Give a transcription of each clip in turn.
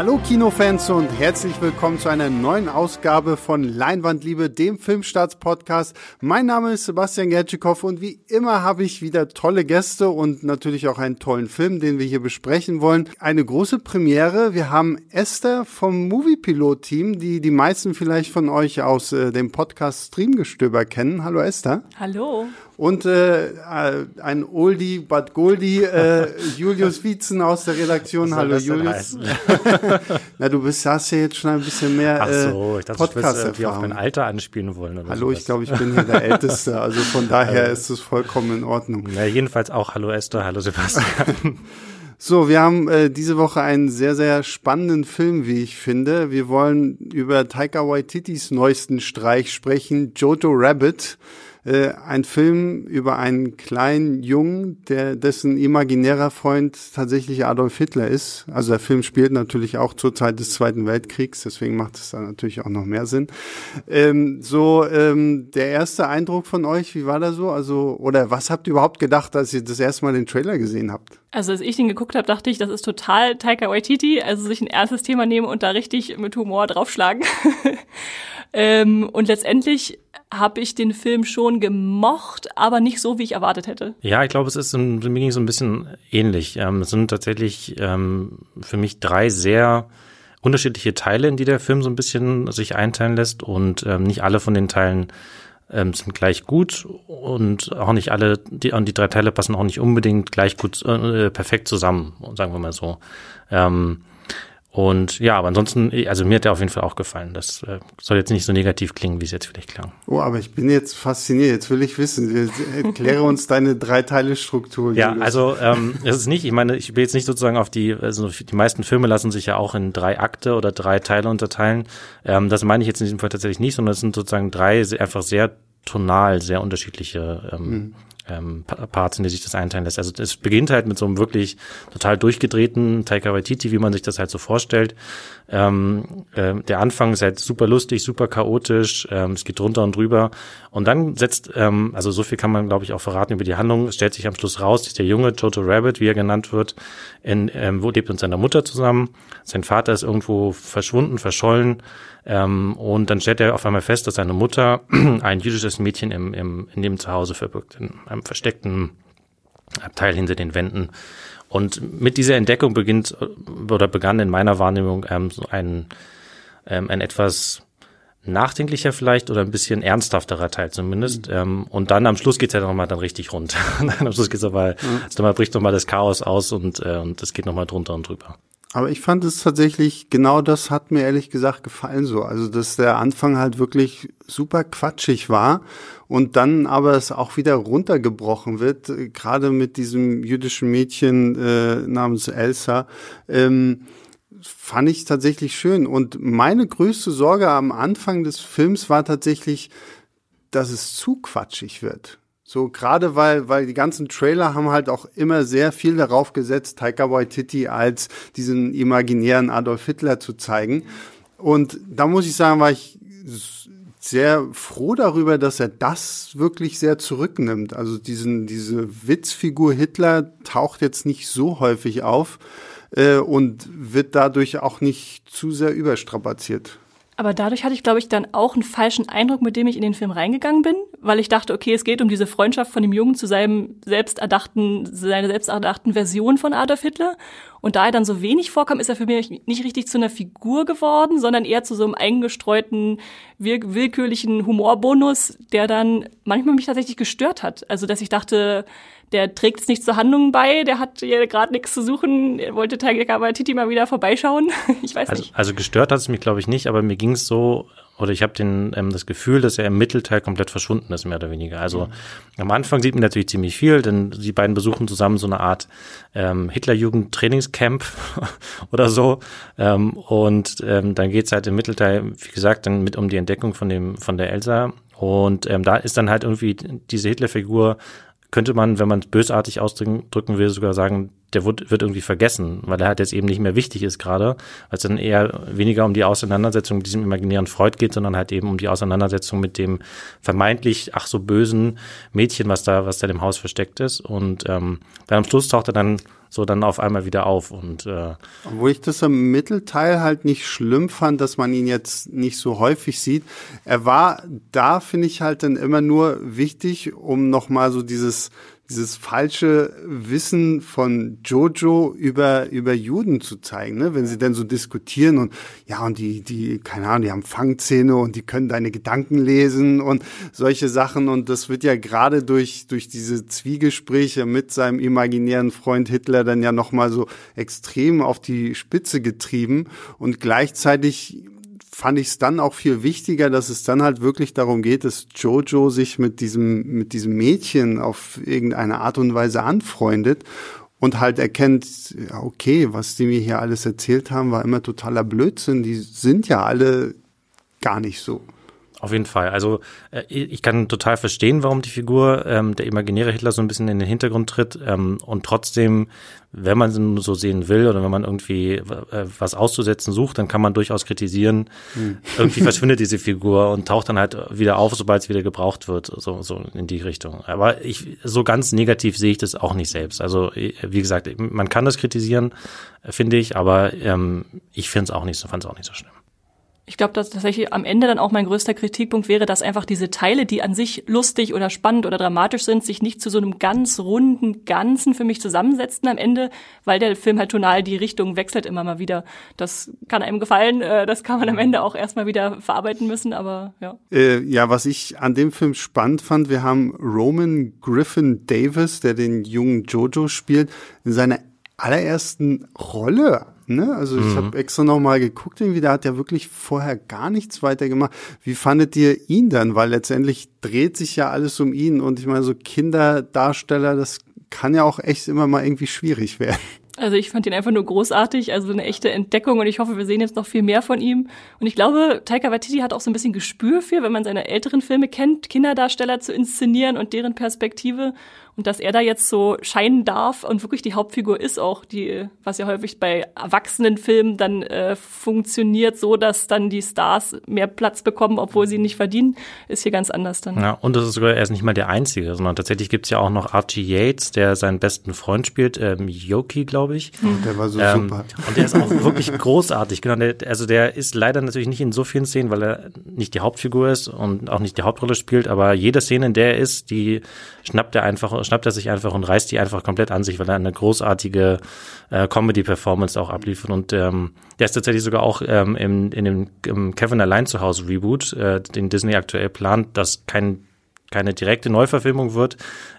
Hallo Kinofans und herzlich willkommen zu einer neuen Ausgabe von Leinwandliebe, dem Filmstarts-Podcast. Mein Name ist Sebastian Gertschikow und wie immer habe ich wieder tolle Gäste und natürlich auch einen tollen Film, den wir hier besprechen wollen. Eine große Premiere. Wir haben Esther vom Moviepilot-Team, die die meisten vielleicht von euch aus äh, dem Podcast Streamgestöber kennen. Hallo Esther. Hallo. Und äh, äh ein Oldie but Goldie, äh, Julius Wietzen aus der Redaktion. Hallo Julius. Na, du bist, hast ja jetzt schon ein bisschen mehr Ach so, ich dachte, Podcast wirst, auf mein Alter anspielen wollen. Oder hallo, sowas. ich glaube, ich bin hier der Älteste. Also von daher äh, ist es vollkommen in Ordnung. Na, jedenfalls auch Hallo Esther, hallo Sebastian. So, wir haben äh, diese Woche einen sehr, sehr spannenden Film, wie ich finde. Wir wollen über Taika Waititis neuesten Streich sprechen, Jojo Rabbit äh, ein Film über einen kleinen Jungen, der dessen imaginärer Freund tatsächlich Adolf Hitler ist. Also der Film spielt natürlich auch zur Zeit des Zweiten Weltkriegs, deswegen macht es da natürlich auch noch mehr Sinn. Ähm, so ähm, der erste Eindruck von euch, wie war da so? Also oder was habt ihr überhaupt gedacht, als ihr das erste Mal den Trailer gesehen habt? Also als ich den geguckt habe, dachte ich, das ist total Taika Waititi, also sich ein erstes Thema nehmen und da richtig mit Humor draufschlagen. ähm, und letztendlich habe ich den Film schon gemocht, aber nicht so, wie ich erwartet hätte. Ja, ich glaube, es ist mir ging so ein bisschen ähnlich. Ähm, es sind tatsächlich ähm, für mich drei sehr unterschiedliche Teile, in die der Film so ein bisschen sich einteilen lässt und ähm, nicht alle von den Teilen ähm, sind gleich gut und auch nicht alle, die, die drei Teile passen auch nicht unbedingt gleich gut, äh, perfekt zusammen, sagen wir mal so. Ähm, und ja, aber ansonsten, also mir hat der auf jeden Fall auch gefallen. Das äh, soll jetzt nicht so negativ klingen, wie es jetzt vielleicht klang. Oh, aber ich bin jetzt fasziniert. Jetzt will ich wissen. Erkläre uns deine Dreiteile-Struktur. Ja, also ähm, es ist nicht, ich meine, ich will jetzt nicht sozusagen auf die, also die meisten Filme lassen sich ja auch in drei Akte oder drei Teile unterteilen. Ähm, das meine ich jetzt in diesem Fall tatsächlich nicht, sondern es sind sozusagen drei einfach sehr tonal, sehr unterschiedliche ähm, mhm ähm, Parts, in die sich das einteilen lässt. Also es beginnt halt mit so einem wirklich total durchgedrehten Taika Waititi, wie man sich das halt so vorstellt. Ähm, äh, der Anfang ist halt super lustig, super chaotisch, ähm, es geht drunter und drüber. Und dann setzt, ähm, also so viel kann man, glaube ich, auch verraten über die Handlung. Es stellt sich am Schluss raus, dass der junge Jojo Rabbit, wie er genannt wird, in, ähm, wo lebt mit seiner Mutter zusammen. Sein Vater ist irgendwo verschwunden, verschollen. Ähm, und dann stellt er auf einmal fest, dass seine Mutter ein jüdisches Mädchen im, im, in dem Zuhause verbirgt, in einem versteckten Abteil hinter den Wänden. Und mit dieser Entdeckung beginnt oder begann in meiner Wahrnehmung ähm, so ein, ähm, ein etwas nachdenklicher vielleicht oder ein bisschen ernsthafterer Teil zumindest. Mhm. Ähm, und dann am Schluss geht's ja nochmal dann richtig rund. am Schluss geht's aber, mhm. also dann bricht nochmal das Chaos aus und, äh, und es geht nochmal drunter und drüber. Aber ich fand es tatsächlich, genau das hat mir ehrlich gesagt gefallen so. Also, dass der Anfang halt wirklich super quatschig war und dann aber es auch wieder runtergebrochen wird, äh, gerade mit diesem jüdischen Mädchen äh, namens Elsa. Ähm, fand ich tatsächlich schön. Und meine größte Sorge am Anfang des Films war tatsächlich, dass es zu quatschig wird. So, gerade weil, weil die ganzen Trailer haben halt auch immer sehr viel darauf gesetzt, Taika Waititi als diesen imaginären Adolf Hitler zu zeigen. Und da muss ich sagen, war ich sehr froh darüber, dass er das wirklich sehr zurücknimmt. Also diesen, diese Witzfigur Hitler taucht jetzt nicht so häufig auf äh, und wird dadurch auch nicht zu sehr überstrapaziert. Aber dadurch hatte ich, glaube ich, dann auch einen falschen Eindruck, mit dem ich in den Film reingegangen bin, weil ich dachte, okay, es geht um diese Freundschaft von dem Jungen zu seinem selbsterdachten, seiner selbsterdachten Version von Adolf Hitler. Und da er dann so wenig vorkam, ist er für mich nicht richtig zu einer Figur geworden, sondern eher zu so einem eingestreuten, willkürlichen Humorbonus, der dann manchmal mich tatsächlich gestört hat. Also, dass ich dachte, der trägt es nicht zur Handlung bei, der hat hier gerade nichts zu suchen, er wollte Taika Waititi mal wieder vorbeischauen. ich weiß also, nicht. Also gestört hat es mich, glaube ich, nicht, aber mir ging es so, oder ich habe den ähm, das Gefühl, dass er im Mittelteil komplett verschwunden ist, mehr oder weniger. Also mhm. am Anfang sieht man natürlich ziemlich viel, denn die beiden besuchen zusammen so eine Art ähm, Hitlerjugend-Trainingscamp oder so. Ähm, und ähm, dann geht's halt im Mittelteil, wie gesagt, dann mit um die Entdeckung von dem von der Elsa. Und ähm, da ist dann halt irgendwie diese Hitlerfigur könnte man, wenn man es bösartig ausdrücken will, sogar sagen, der wird, wird irgendwie vergessen, weil er halt jetzt eben nicht mehr wichtig ist gerade, weil es dann eher weniger um die Auseinandersetzung mit diesem imaginären Freud geht, sondern halt eben um die Auseinandersetzung mit dem vermeintlich ach so bösen Mädchen, was da, was da im Haus versteckt ist. Und ähm, dann am Schluss taucht er dann so dann auf einmal wieder auf und äh, obwohl ich das im Mittelteil halt nicht schlimm fand, dass man ihn jetzt nicht so häufig sieht. Er war da finde ich halt dann immer nur wichtig, um noch mal so dieses dieses falsche Wissen von Jojo über, über Juden zu zeigen, ne? wenn sie denn so diskutieren und ja, und die, die, keine Ahnung, die haben Fangzähne und die können deine Gedanken lesen und solche Sachen. Und das wird ja gerade durch, durch diese Zwiegespräche mit seinem imaginären Freund Hitler dann ja nochmal so extrem auf die Spitze getrieben und gleichzeitig fand ich es dann auch viel wichtiger, dass es dann halt wirklich darum geht, dass Jojo sich mit diesem, mit diesem Mädchen auf irgendeine Art und Weise anfreundet und halt erkennt, okay, was die mir hier alles erzählt haben, war immer totaler Blödsinn. Die sind ja alle gar nicht so. Auf jeden Fall. Also äh, ich kann total verstehen, warum die Figur ähm, der imaginäre Hitler so ein bisschen in den Hintergrund tritt ähm, und trotzdem, wenn man so sehen will oder wenn man irgendwie äh, was auszusetzen sucht, dann kann man durchaus kritisieren. Hm. Irgendwie verschwindet diese Figur und taucht dann halt wieder auf, sobald es wieder gebraucht wird, so, so in die Richtung. Aber ich so ganz negativ sehe ich das auch nicht selbst. Also wie gesagt, man kann das kritisieren, finde ich, aber ähm, ich finde es auch nicht so, fand es auch nicht so schlimm. Ich glaube, dass tatsächlich am Ende dann auch mein größter Kritikpunkt wäre, dass einfach diese Teile, die an sich lustig oder spannend oder dramatisch sind, sich nicht zu so einem ganz runden Ganzen für mich zusammensetzen am Ende, weil der Film halt tonal die Richtung wechselt immer mal wieder. Das kann einem gefallen, äh, das kann man am Ende auch erstmal wieder verarbeiten müssen, aber ja. Äh, ja, was ich an dem Film spannend fand, wir haben Roman Griffin Davis, der den jungen Jojo spielt, in seiner allerersten Rolle Ne? Also ich mhm. habe extra noch mal geguckt, irgendwie, der hat ja wirklich vorher gar nichts weiter gemacht. Wie fandet ihr ihn dann? Weil letztendlich dreht sich ja alles um ihn und ich meine, so Kinderdarsteller, das kann ja auch echt immer mal irgendwie schwierig werden. Also ich fand ihn einfach nur großartig, also eine echte Entdeckung und ich hoffe, wir sehen jetzt noch viel mehr von ihm. Und ich glaube, Taika Waititi hat auch so ein bisschen Gespür für, wenn man seine älteren Filme kennt, Kinderdarsteller zu inszenieren und deren Perspektive. Und dass er da jetzt so scheinen darf und wirklich die Hauptfigur ist auch, die, was ja häufig bei Erwachsenenfilmen dann äh, funktioniert, so dass dann die Stars mehr Platz bekommen, obwohl sie nicht verdienen, ist hier ganz anders dann. Ja, und das ist sogar, er ist nicht mal der Einzige, sondern tatsächlich gibt's ja auch noch Archie Yates, der seinen besten Freund spielt, ähm, Yoki, glaube ich. Mhm. Der war so ähm, super. Und der ist auch wirklich großartig. Genau, der, also der ist leider natürlich nicht in so vielen Szenen, weil er nicht die Hauptfigur ist und auch nicht die Hauptrolle spielt, aber jede Szene, in der er ist, die schnappt er einfach schnappt er sich einfach und reißt die einfach komplett an sich, weil er eine großartige äh, Comedy-Performance auch abliefert. Und ähm, der ist tatsächlich sogar auch ähm, im, in dem im Kevin Allein zu Hause Reboot, äh, den Disney aktuell plant, das kein keine direkte Neuverfilmung wird,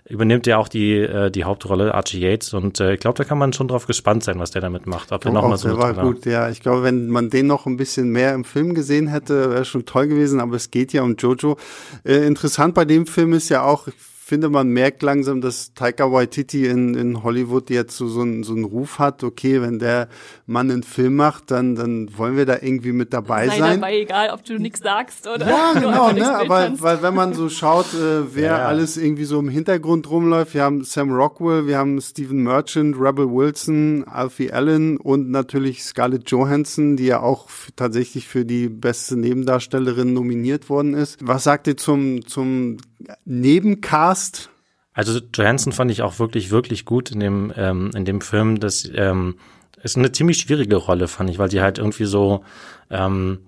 übernimmt er auch die, äh, die Hauptrolle Archie Yates und äh, ich glaube, da kann man schon drauf gespannt sein, was der damit macht. Ob er noch mal so der war gut, ja. Ich glaube, wenn man den noch ein bisschen mehr im Film gesehen hätte, wäre schon toll gewesen, aber es geht ja um Jojo. Äh, interessant bei dem Film ist ja auch, finde, man merkt langsam, dass Taika Waititi in, in Hollywood jetzt so, so, einen, so einen Ruf hat, okay, wenn der Mann einen Film macht, dann, dann wollen wir da irgendwie mit dabei Sei sein. dabei, egal, ob du nichts sagst oder Ja, genau, ne? aber weil wenn man so schaut, äh, wer ja. alles irgendwie so im Hintergrund rumläuft, wir haben Sam Rockwell, wir haben Stephen Merchant, Rebel Wilson, Alfie Allen und natürlich Scarlett Johansson, die ja auch tatsächlich für die beste Nebendarstellerin nominiert worden ist. Was sagt ihr zum, zum Nebencast. Also Johansson fand ich auch wirklich, wirklich gut in dem, ähm, in dem Film. Das ähm, ist eine ziemlich schwierige Rolle, fand ich, weil sie halt irgendwie so, ähm,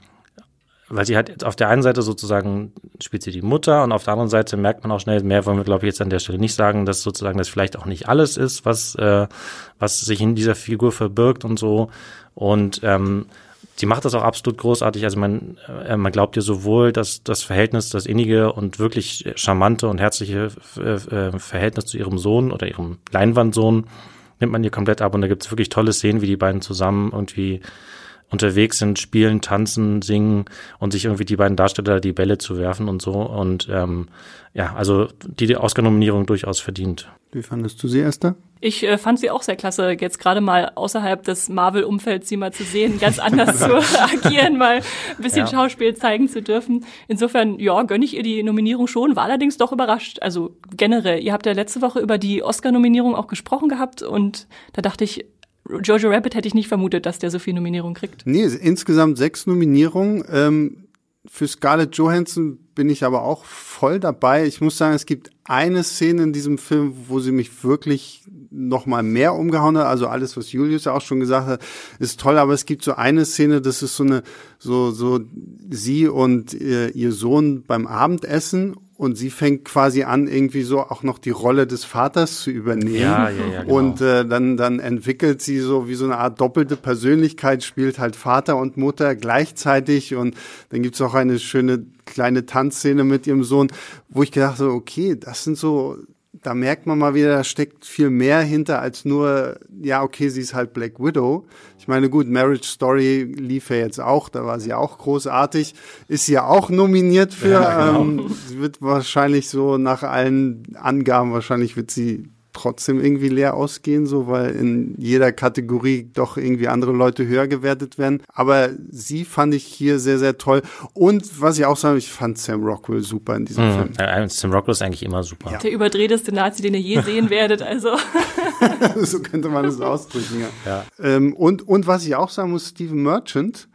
weil sie halt auf der einen Seite sozusagen spielt sie die Mutter und auf der anderen Seite merkt man auch schnell, mehr wollen wir glaube ich jetzt an der Stelle nicht sagen, dass sozusagen das vielleicht auch nicht alles ist, was, äh, was sich in dieser Figur verbirgt und so. Und ähm, sie macht das auch absolut großartig. Also man, äh, man glaubt ihr sowohl, dass das Verhältnis, das innige und wirklich charmante und herzliche äh, äh, Verhältnis zu ihrem Sohn oder ihrem Leinwandsohn nimmt man ihr komplett ab. Und da gibt es wirklich tolle Szenen, wie die beiden zusammen irgendwie unterwegs sind, spielen, tanzen, singen und sich irgendwie die beiden Darsteller die Bälle zu werfen und so. Und ähm, ja, also die, die Oscar-Nominierung durchaus verdient. Wie fandest du sie, Esther? Ich äh, fand sie auch sehr klasse, jetzt gerade mal außerhalb des Marvel-Umfelds sie mal zu sehen, ganz anders zu agieren, mal ein bisschen ja. Schauspiel zeigen zu dürfen. Insofern, ja, gönne ich ihr die Nominierung schon, war allerdings doch überrascht. Also generell, ihr habt ja letzte Woche über die Oscar-Nominierung auch gesprochen gehabt und da dachte ich, Jojo Rabbit hätte ich nicht vermutet, dass der so viel Nominierung kriegt. Nee, insgesamt sechs Nominierungen. Ähm, für Scarlett Johansson bin ich aber auch voll dabei. Ich muss sagen, es gibt eine Szene in diesem Film, wo sie mich wirklich noch mal mehr umgehauen hat. Also alles, was Julius ja auch schon gesagt hat, ist toll. Aber es gibt so eine Szene, das ist so eine, so, so sie und ihr, ihr Sohn beim Abendessen und sie fängt quasi an, irgendwie so auch noch die Rolle des Vaters zu übernehmen. Ja, ja, ja, genau. Und äh, dann, dann entwickelt sie so wie so eine Art doppelte Persönlichkeit, spielt halt Vater und Mutter gleichzeitig. Und dann gibt's auch eine schöne kleine Tanzszene mit ihrem Sohn, wo ich gedacht habe, okay, das sind so da merkt man mal wieder, da steckt viel mehr hinter als nur, ja, okay, sie ist halt Black Widow. Ich meine, gut, Marriage Story lief ja jetzt auch, da war sie auch großartig, ist sie ja auch nominiert für, ja, genau. ähm, sie wird wahrscheinlich so nach allen Angaben, wahrscheinlich wird sie trotzdem irgendwie leer ausgehen, so weil in jeder Kategorie doch irgendwie andere Leute höher gewertet werden. Aber sie fand ich hier sehr, sehr toll. Und was ich auch sagen, ich fand Sam Rockwell super in diesem mhm. Film. Sam Rockwell ist eigentlich immer super. Ja. Der überdrehteste Nazi, den ihr je sehen werdet, also. so könnte man es ausdrücken, ja. ja. Ähm, und, und was ich auch sagen muss, Steven Merchant,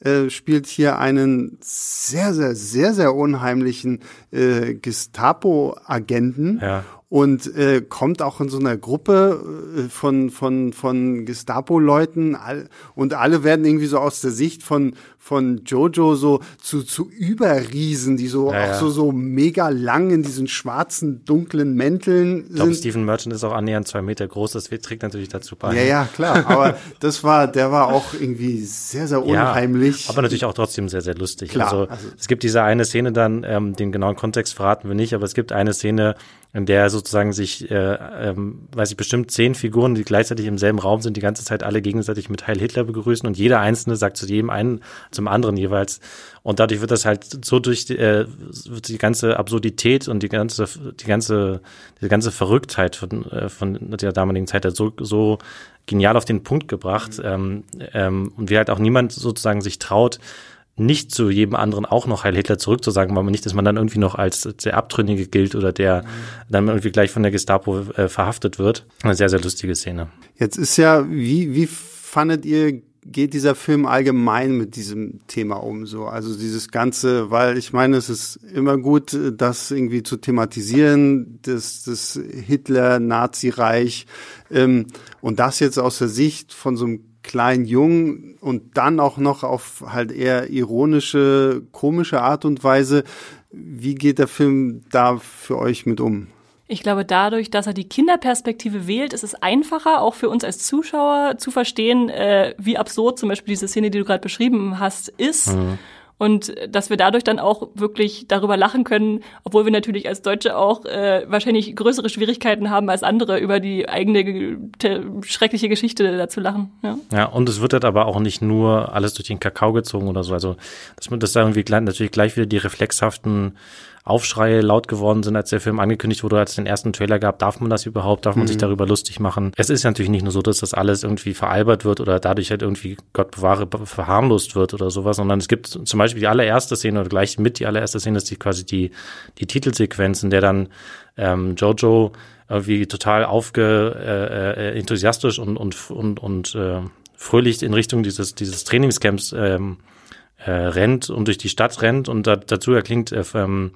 äh, spielt hier einen sehr, sehr, sehr, sehr unheimlichen äh, Gestapo-Agenten. Ja und äh, kommt auch in so einer Gruppe äh, von von von Gestapo-Leuten all, und alle werden irgendwie so aus der Sicht von von Jojo so zu zu Überriesen, die so ja, auch ja. so so mega lang in diesen schwarzen dunklen Mänteln ich glaube, Stephen Merchant ist auch annähernd zwei Meter groß, das trägt natürlich dazu bei. Ja, ja, klar, aber das war, der war auch irgendwie sehr, sehr unheimlich. Ja, aber natürlich auch trotzdem sehr, sehr lustig. Klar, also, also es gibt diese eine Szene dann, ähm, den genauen Kontext verraten wir nicht, aber es gibt eine Szene, in der sozusagen sich, äh, ähm, weiß ich, bestimmt zehn Figuren, die gleichzeitig im selben Raum sind, die ganze Zeit alle gegenseitig mit Heil Hitler begrüßen und jeder Einzelne sagt zu jedem einen, zum anderen jeweils. Und dadurch wird das halt so durch die, äh, wird die ganze Absurdität und die ganze, die ganze, die ganze Verrücktheit von, äh, von der damaligen Zeit halt so, so genial auf den Punkt gebracht. Mhm. Ähm, ähm, und wie halt auch niemand sozusagen sich traut, nicht zu jedem anderen auch noch Heil Hitler zurückzusagen, weil man nicht, dass man dann irgendwie noch als der Abtrünnige gilt oder der mhm. dann irgendwie gleich von der Gestapo äh, verhaftet wird. Eine sehr, sehr lustige Szene. Jetzt ist ja, wie, wie fandet ihr geht dieser Film allgemein mit diesem Thema um? So, also dieses ganze, weil ich meine, es ist immer gut, das irgendwie zu thematisieren, das, das Hitler-Nazi-Reich ähm, und das jetzt aus der Sicht von so einem kleinen Jungen und dann auch noch auf halt eher ironische, komische Art und Weise. Wie geht der Film da für euch mit um? Ich glaube, dadurch, dass er die Kinderperspektive wählt, ist es einfacher, auch für uns als Zuschauer zu verstehen, äh, wie absurd zum Beispiel diese Szene, die du gerade beschrieben hast, ist. Mhm. Und dass wir dadurch dann auch wirklich darüber lachen können, obwohl wir natürlich als Deutsche auch äh, wahrscheinlich größere Schwierigkeiten haben als andere, über die eigene schreckliche Geschichte dazu lachen. Ja. ja, und es wird halt aber auch nicht nur alles durch den Kakao gezogen oder so. Also, dass man das da irgendwie natürlich gleich wieder die reflexhaften Aufschreie laut geworden sind, als der Film angekündigt wurde, als es den ersten Trailer gab. Darf man das überhaupt? Darf man mhm. sich darüber lustig machen? Es ist natürlich nicht nur so, dass das alles irgendwie veralbert wird oder dadurch halt irgendwie, Gott bewahre, verharmlost wird oder sowas, sondern es gibt zum Beispiel die allererste Szene oder gleich mit die allererste Szene ist die quasi die, die Titelsequenz, in der dann ähm, Jojo irgendwie total aufge, äh, äh, enthusiastisch und, und, und, und äh, fröhlich in Richtung dieses, dieses Trainingscamps ähm, äh, rennt und durch die Stadt rennt und da, dazu erklingt äh, ähm,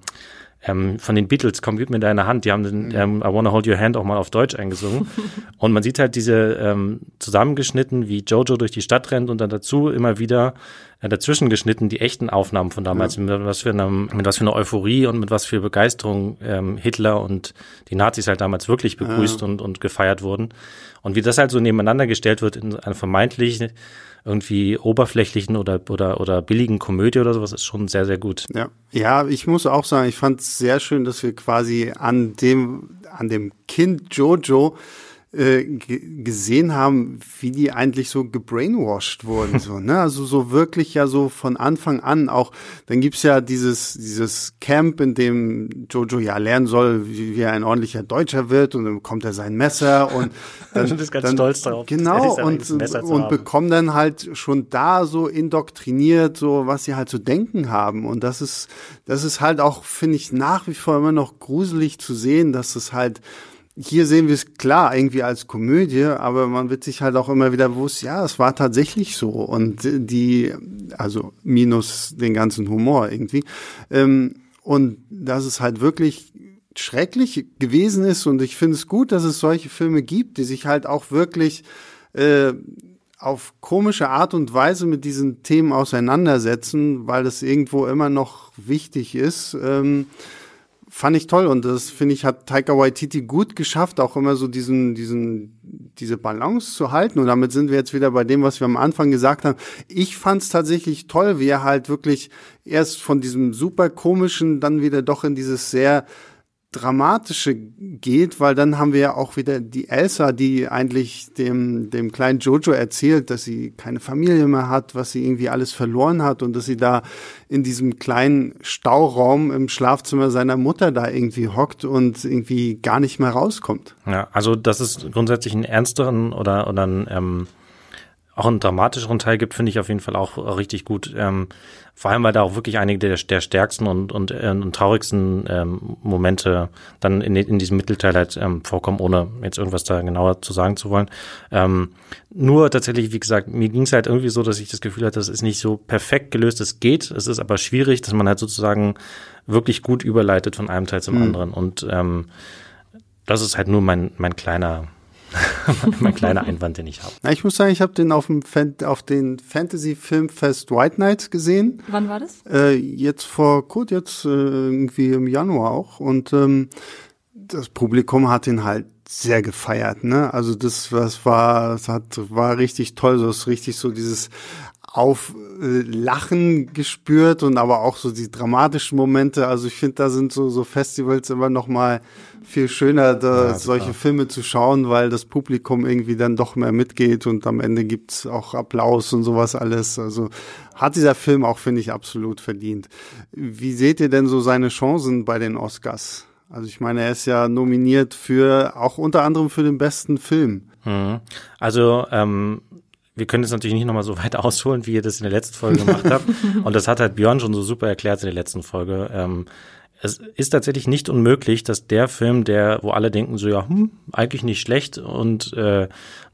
ähm, von den Beatles, komm, gib mir deine Hand, die haben den mhm. ähm, I Wanna Hold Your Hand auch mal auf Deutsch eingesungen. und man sieht halt diese ähm, zusammengeschnitten, wie Jojo durch die Stadt rennt und dann dazu immer wieder äh, dazwischen geschnitten die echten Aufnahmen von damals, ja. mit, was für einer, mit was für einer Euphorie und mit was für Begeisterung ähm, Hitler und die Nazis halt damals wirklich begrüßt ja. und, und gefeiert wurden. Und wie das halt so nebeneinander gestellt wird in einer vermeintlich irgendwie oberflächlichen oder, oder, oder billigen Komödie oder sowas ist schon sehr, sehr gut. Ja, ja ich muss auch sagen, ich fand es sehr schön, dass wir quasi an dem, an dem Kind Jojo äh, gesehen haben, wie die eigentlich so gebrainwashed wurden, so, ne? Also so wirklich ja so von Anfang an auch, dann gibt's ja dieses, dieses Camp, in dem Jojo ja lernen soll, wie, wie er ein ordentlicher Deutscher wird und dann bekommt er sein Messer und dann, ist ganz dann, stolz darauf. Genau, und, und bekommen dann halt schon da so indoktriniert, so was sie halt zu denken haben. Und das ist, das ist halt auch, finde ich, nach wie vor immer noch gruselig zu sehen, dass es halt hier sehen wir es klar irgendwie als Komödie, aber man wird sich halt auch immer wieder bewusst, ja, es war tatsächlich so und die, also minus den ganzen Humor irgendwie. Ähm, und dass es halt wirklich schrecklich gewesen ist und ich finde es gut, dass es solche Filme gibt, die sich halt auch wirklich äh, auf komische Art und Weise mit diesen Themen auseinandersetzen, weil es irgendwo immer noch wichtig ist. Ähm, fand ich toll und das finde ich hat Taika Waititi gut geschafft, auch immer so diesen diesen diese Balance zu halten und damit sind wir jetzt wieder bei dem, was wir am Anfang gesagt haben. Ich fand es tatsächlich toll, wie er halt wirklich erst von diesem super komischen dann wieder doch in dieses sehr Dramatische geht, weil dann haben wir ja auch wieder die Elsa, die eigentlich dem, dem kleinen Jojo erzählt, dass sie keine Familie mehr hat, was sie irgendwie alles verloren hat und dass sie da in diesem kleinen Stauraum im Schlafzimmer seiner Mutter da irgendwie hockt und irgendwie gar nicht mehr rauskommt. Ja, also das ist grundsätzlich einen ernsteren oder, oder einen, ähm, auch einen dramatischeren Teil gibt, finde ich auf jeden Fall auch richtig gut. Ähm, vor allem, weil da auch wirklich einige der, der stärksten und, und, äh, und traurigsten ähm, Momente dann in, in diesem Mittelteil halt ähm, vorkommen, ohne jetzt irgendwas da genauer zu sagen zu wollen. Ähm, nur tatsächlich, wie gesagt, mir ging es halt irgendwie so, dass ich das Gefühl hatte, das ist nicht so perfekt gelöst. Es geht, es ist aber schwierig, dass man halt sozusagen wirklich gut überleitet von einem Teil zum mhm. anderen. Und ähm, das ist halt nur mein, mein kleiner mein kleiner Einwand, den ich habe. Ich muss sagen, ich habe den auf dem Fan auf den Fantasy Filmfest White Knights gesehen. Wann war das? Äh, jetzt vor kurz, jetzt äh, irgendwie im Januar auch. Und ähm, das Publikum hat ihn halt sehr gefeiert, ne? Also das, was war, das hat, war richtig toll, so ist richtig so dieses auf äh, Lachen gespürt und aber auch so die dramatischen Momente. Also ich finde, da sind so, so Festivals immer noch mal viel schöner, da ja, solche Filme zu schauen, weil das Publikum irgendwie dann doch mehr mitgeht und am Ende gibt's auch Applaus und sowas alles. Also hat dieser Film auch, finde ich, absolut verdient. Wie seht ihr denn so seine Chancen bei den Oscars? Also ich meine, er ist ja nominiert für auch unter anderem für den besten Film. Mhm. Also ähm, wir können jetzt natürlich nicht nochmal so weit ausholen, wie ihr das in der letzten Folge gemacht habt. Und das hat halt Björn schon so super erklärt in der letzten Folge. Ähm, es ist tatsächlich nicht unmöglich, dass der Film, der, wo alle denken so, ja, hm, eigentlich nicht schlecht und äh,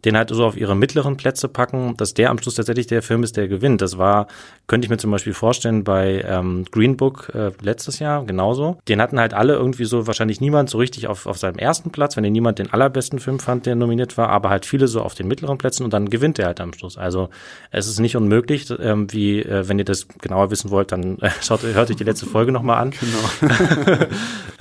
den halt so auf ihre mittleren Plätze packen, dass der am Schluss tatsächlich der Film ist, der gewinnt. Das war, könnte ich mir zum Beispiel vorstellen, bei ähm, Green Book äh, letztes Jahr genauso. Den hatten halt alle irgendwie so, wahrscheinlich niemand so richtig auf, auf seinem ersten Platz, wenn den niemand den allerbesten Film fand, der nominiert war, aber halt viele so auf den mittleren Plätzen und dann gewinnt er halt am Schluss. Also es ist nicht unmöglich, ähm, wie, äh, wenn ihr das genauer wissen wollt, dann äh, schaut, hört euch die letzte Folge nochmal an. Genau.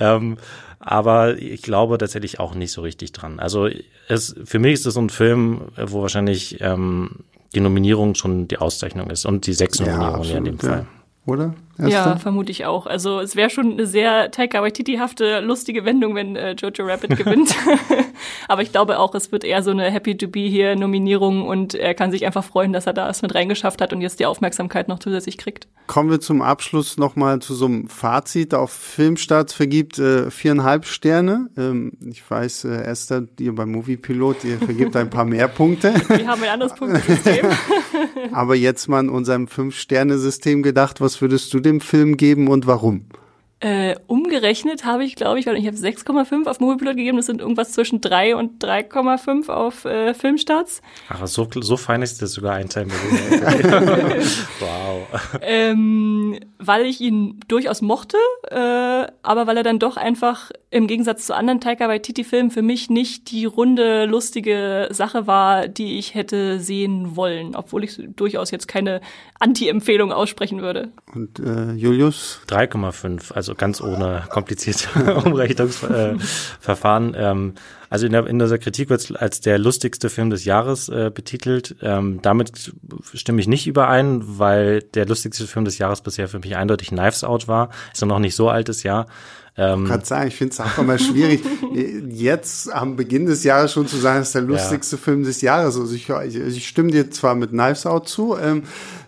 ähm, aber ich glaube tatsächlich auch nicht so richtig dran. Also es, für mich ist es so ein Film, wo wahrscheinlich ähm, die Nominierung schon die Auszeichnung ist und die sechs Nominierungen ja, in dem Fall. Ja. Oder? Ja, vermute ich auch. Also es wäre schon eine sehr Taika Waititi-hafte, lustige Wendung, wenn äh, Jojo Rabbit gewinnt. Aber ich glaube auch, es wird eher so eine Happy to be hier Nominierung und er kann sich einfach freuen, dass er da es mit reingeschafft hat und jetzt die Aufmerksamkeit noch zusätzlich kriegt. Kommen wir zum Abschluss nochmal zu so einem Fazit. Auf Filmstarts vergibt äh, viereinhalb Sterne. Ähm, ich weiß, äh, Esther, ihr beim Moviepilot, ihr vergibt ein paar mehr Punkte. Wir haben ein anderes Punktesystem. Aber jetzt mal in unserem Fünf-Sterne-System gedacht, was würdest du dem Film geben und warum? Äh, umgerechnet habe ich, glaube ich, weil ich habe 6,5 auf Moviepilot gegeben, das sind irgendwas zwischen 3 und 3,5 auf äh, Filmstarts. Ach, so, so fein ist das sogar ein Teil. wow. Ähm, weil ich ihn durchaus mochte, äh, aber weil er dann doch einfach im Gegensatz zu anderen Taika Waititi-Filmen für mich nicht die runde, lustige Sache war, die ich hätte sehen wollen, obwohl ich durchaus jetzt keine Anti-Empfehlung aussprechen würde. Und äh, Julius? 3,5, also ganz ohne komplizierte Umrechnungsverfahren. Äh, ähm, also in, der, in dieser Kritik wird es als der lustigste Film des Jahres äh, betitelt. Ähm, damit stimme ich nicht überein, weil der lustigste Film des Jahres bisher für mich eindeutig Knives Out war. Ist noch nicht so altes Jahr. Ähm, ich kann sagen, ich finde es auch immer schwierig, jetzt am Beginn des Jahres schon zu sagen, es ist der lustigste ja. Film des Jahres. Also ich, ich, ich, stimme dir zwar mit Knives Out zu, ähm,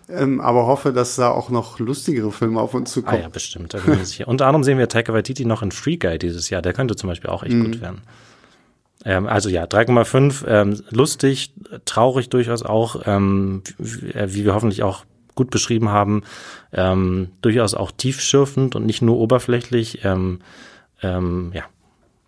ähm, aber hoffe, dass da auch noch lustigere Filme auf uns zukommen. Ah ja, bestimmt. Da bin ich sicher. Unter anderem sehen wir Taika Waititi noch in Free Guy dieses Jahr. Der könnte zum Beispiel auch echt mhm. gut werden. Ähm, also ja, 3,5, ähm, lustig, traurig durchaus auch, ähm, wie, äh, wie wir hoffentlich auch gut beschrieben haben, ähm, durchaus auch tiefschürfend und nicht nur oberflächlich. Ähm, ähm, ja,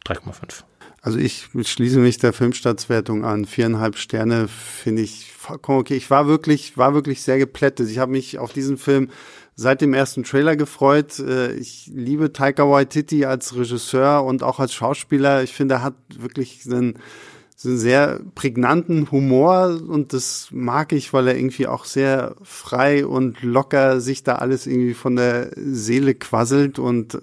3,5. Also ich schließe mich der Filmstaatswertung an. Viereinhalb Sterne finde ich vollkommen okay. Ich war wirklich, war wirklich sehr geplättet. Ich habe mich auf diesen Film seit dem ersten Trailer gefreut. Äh, ich liebe Taika Waititi als Regisseur und auch als Schauspieler. Ich finde, er hat wirklich einen, einen sehr prägnanten Humor und das mag ich, weil er irgendwie auch sehr frei und locker sich da alles irgendwie von der Seele quasselt und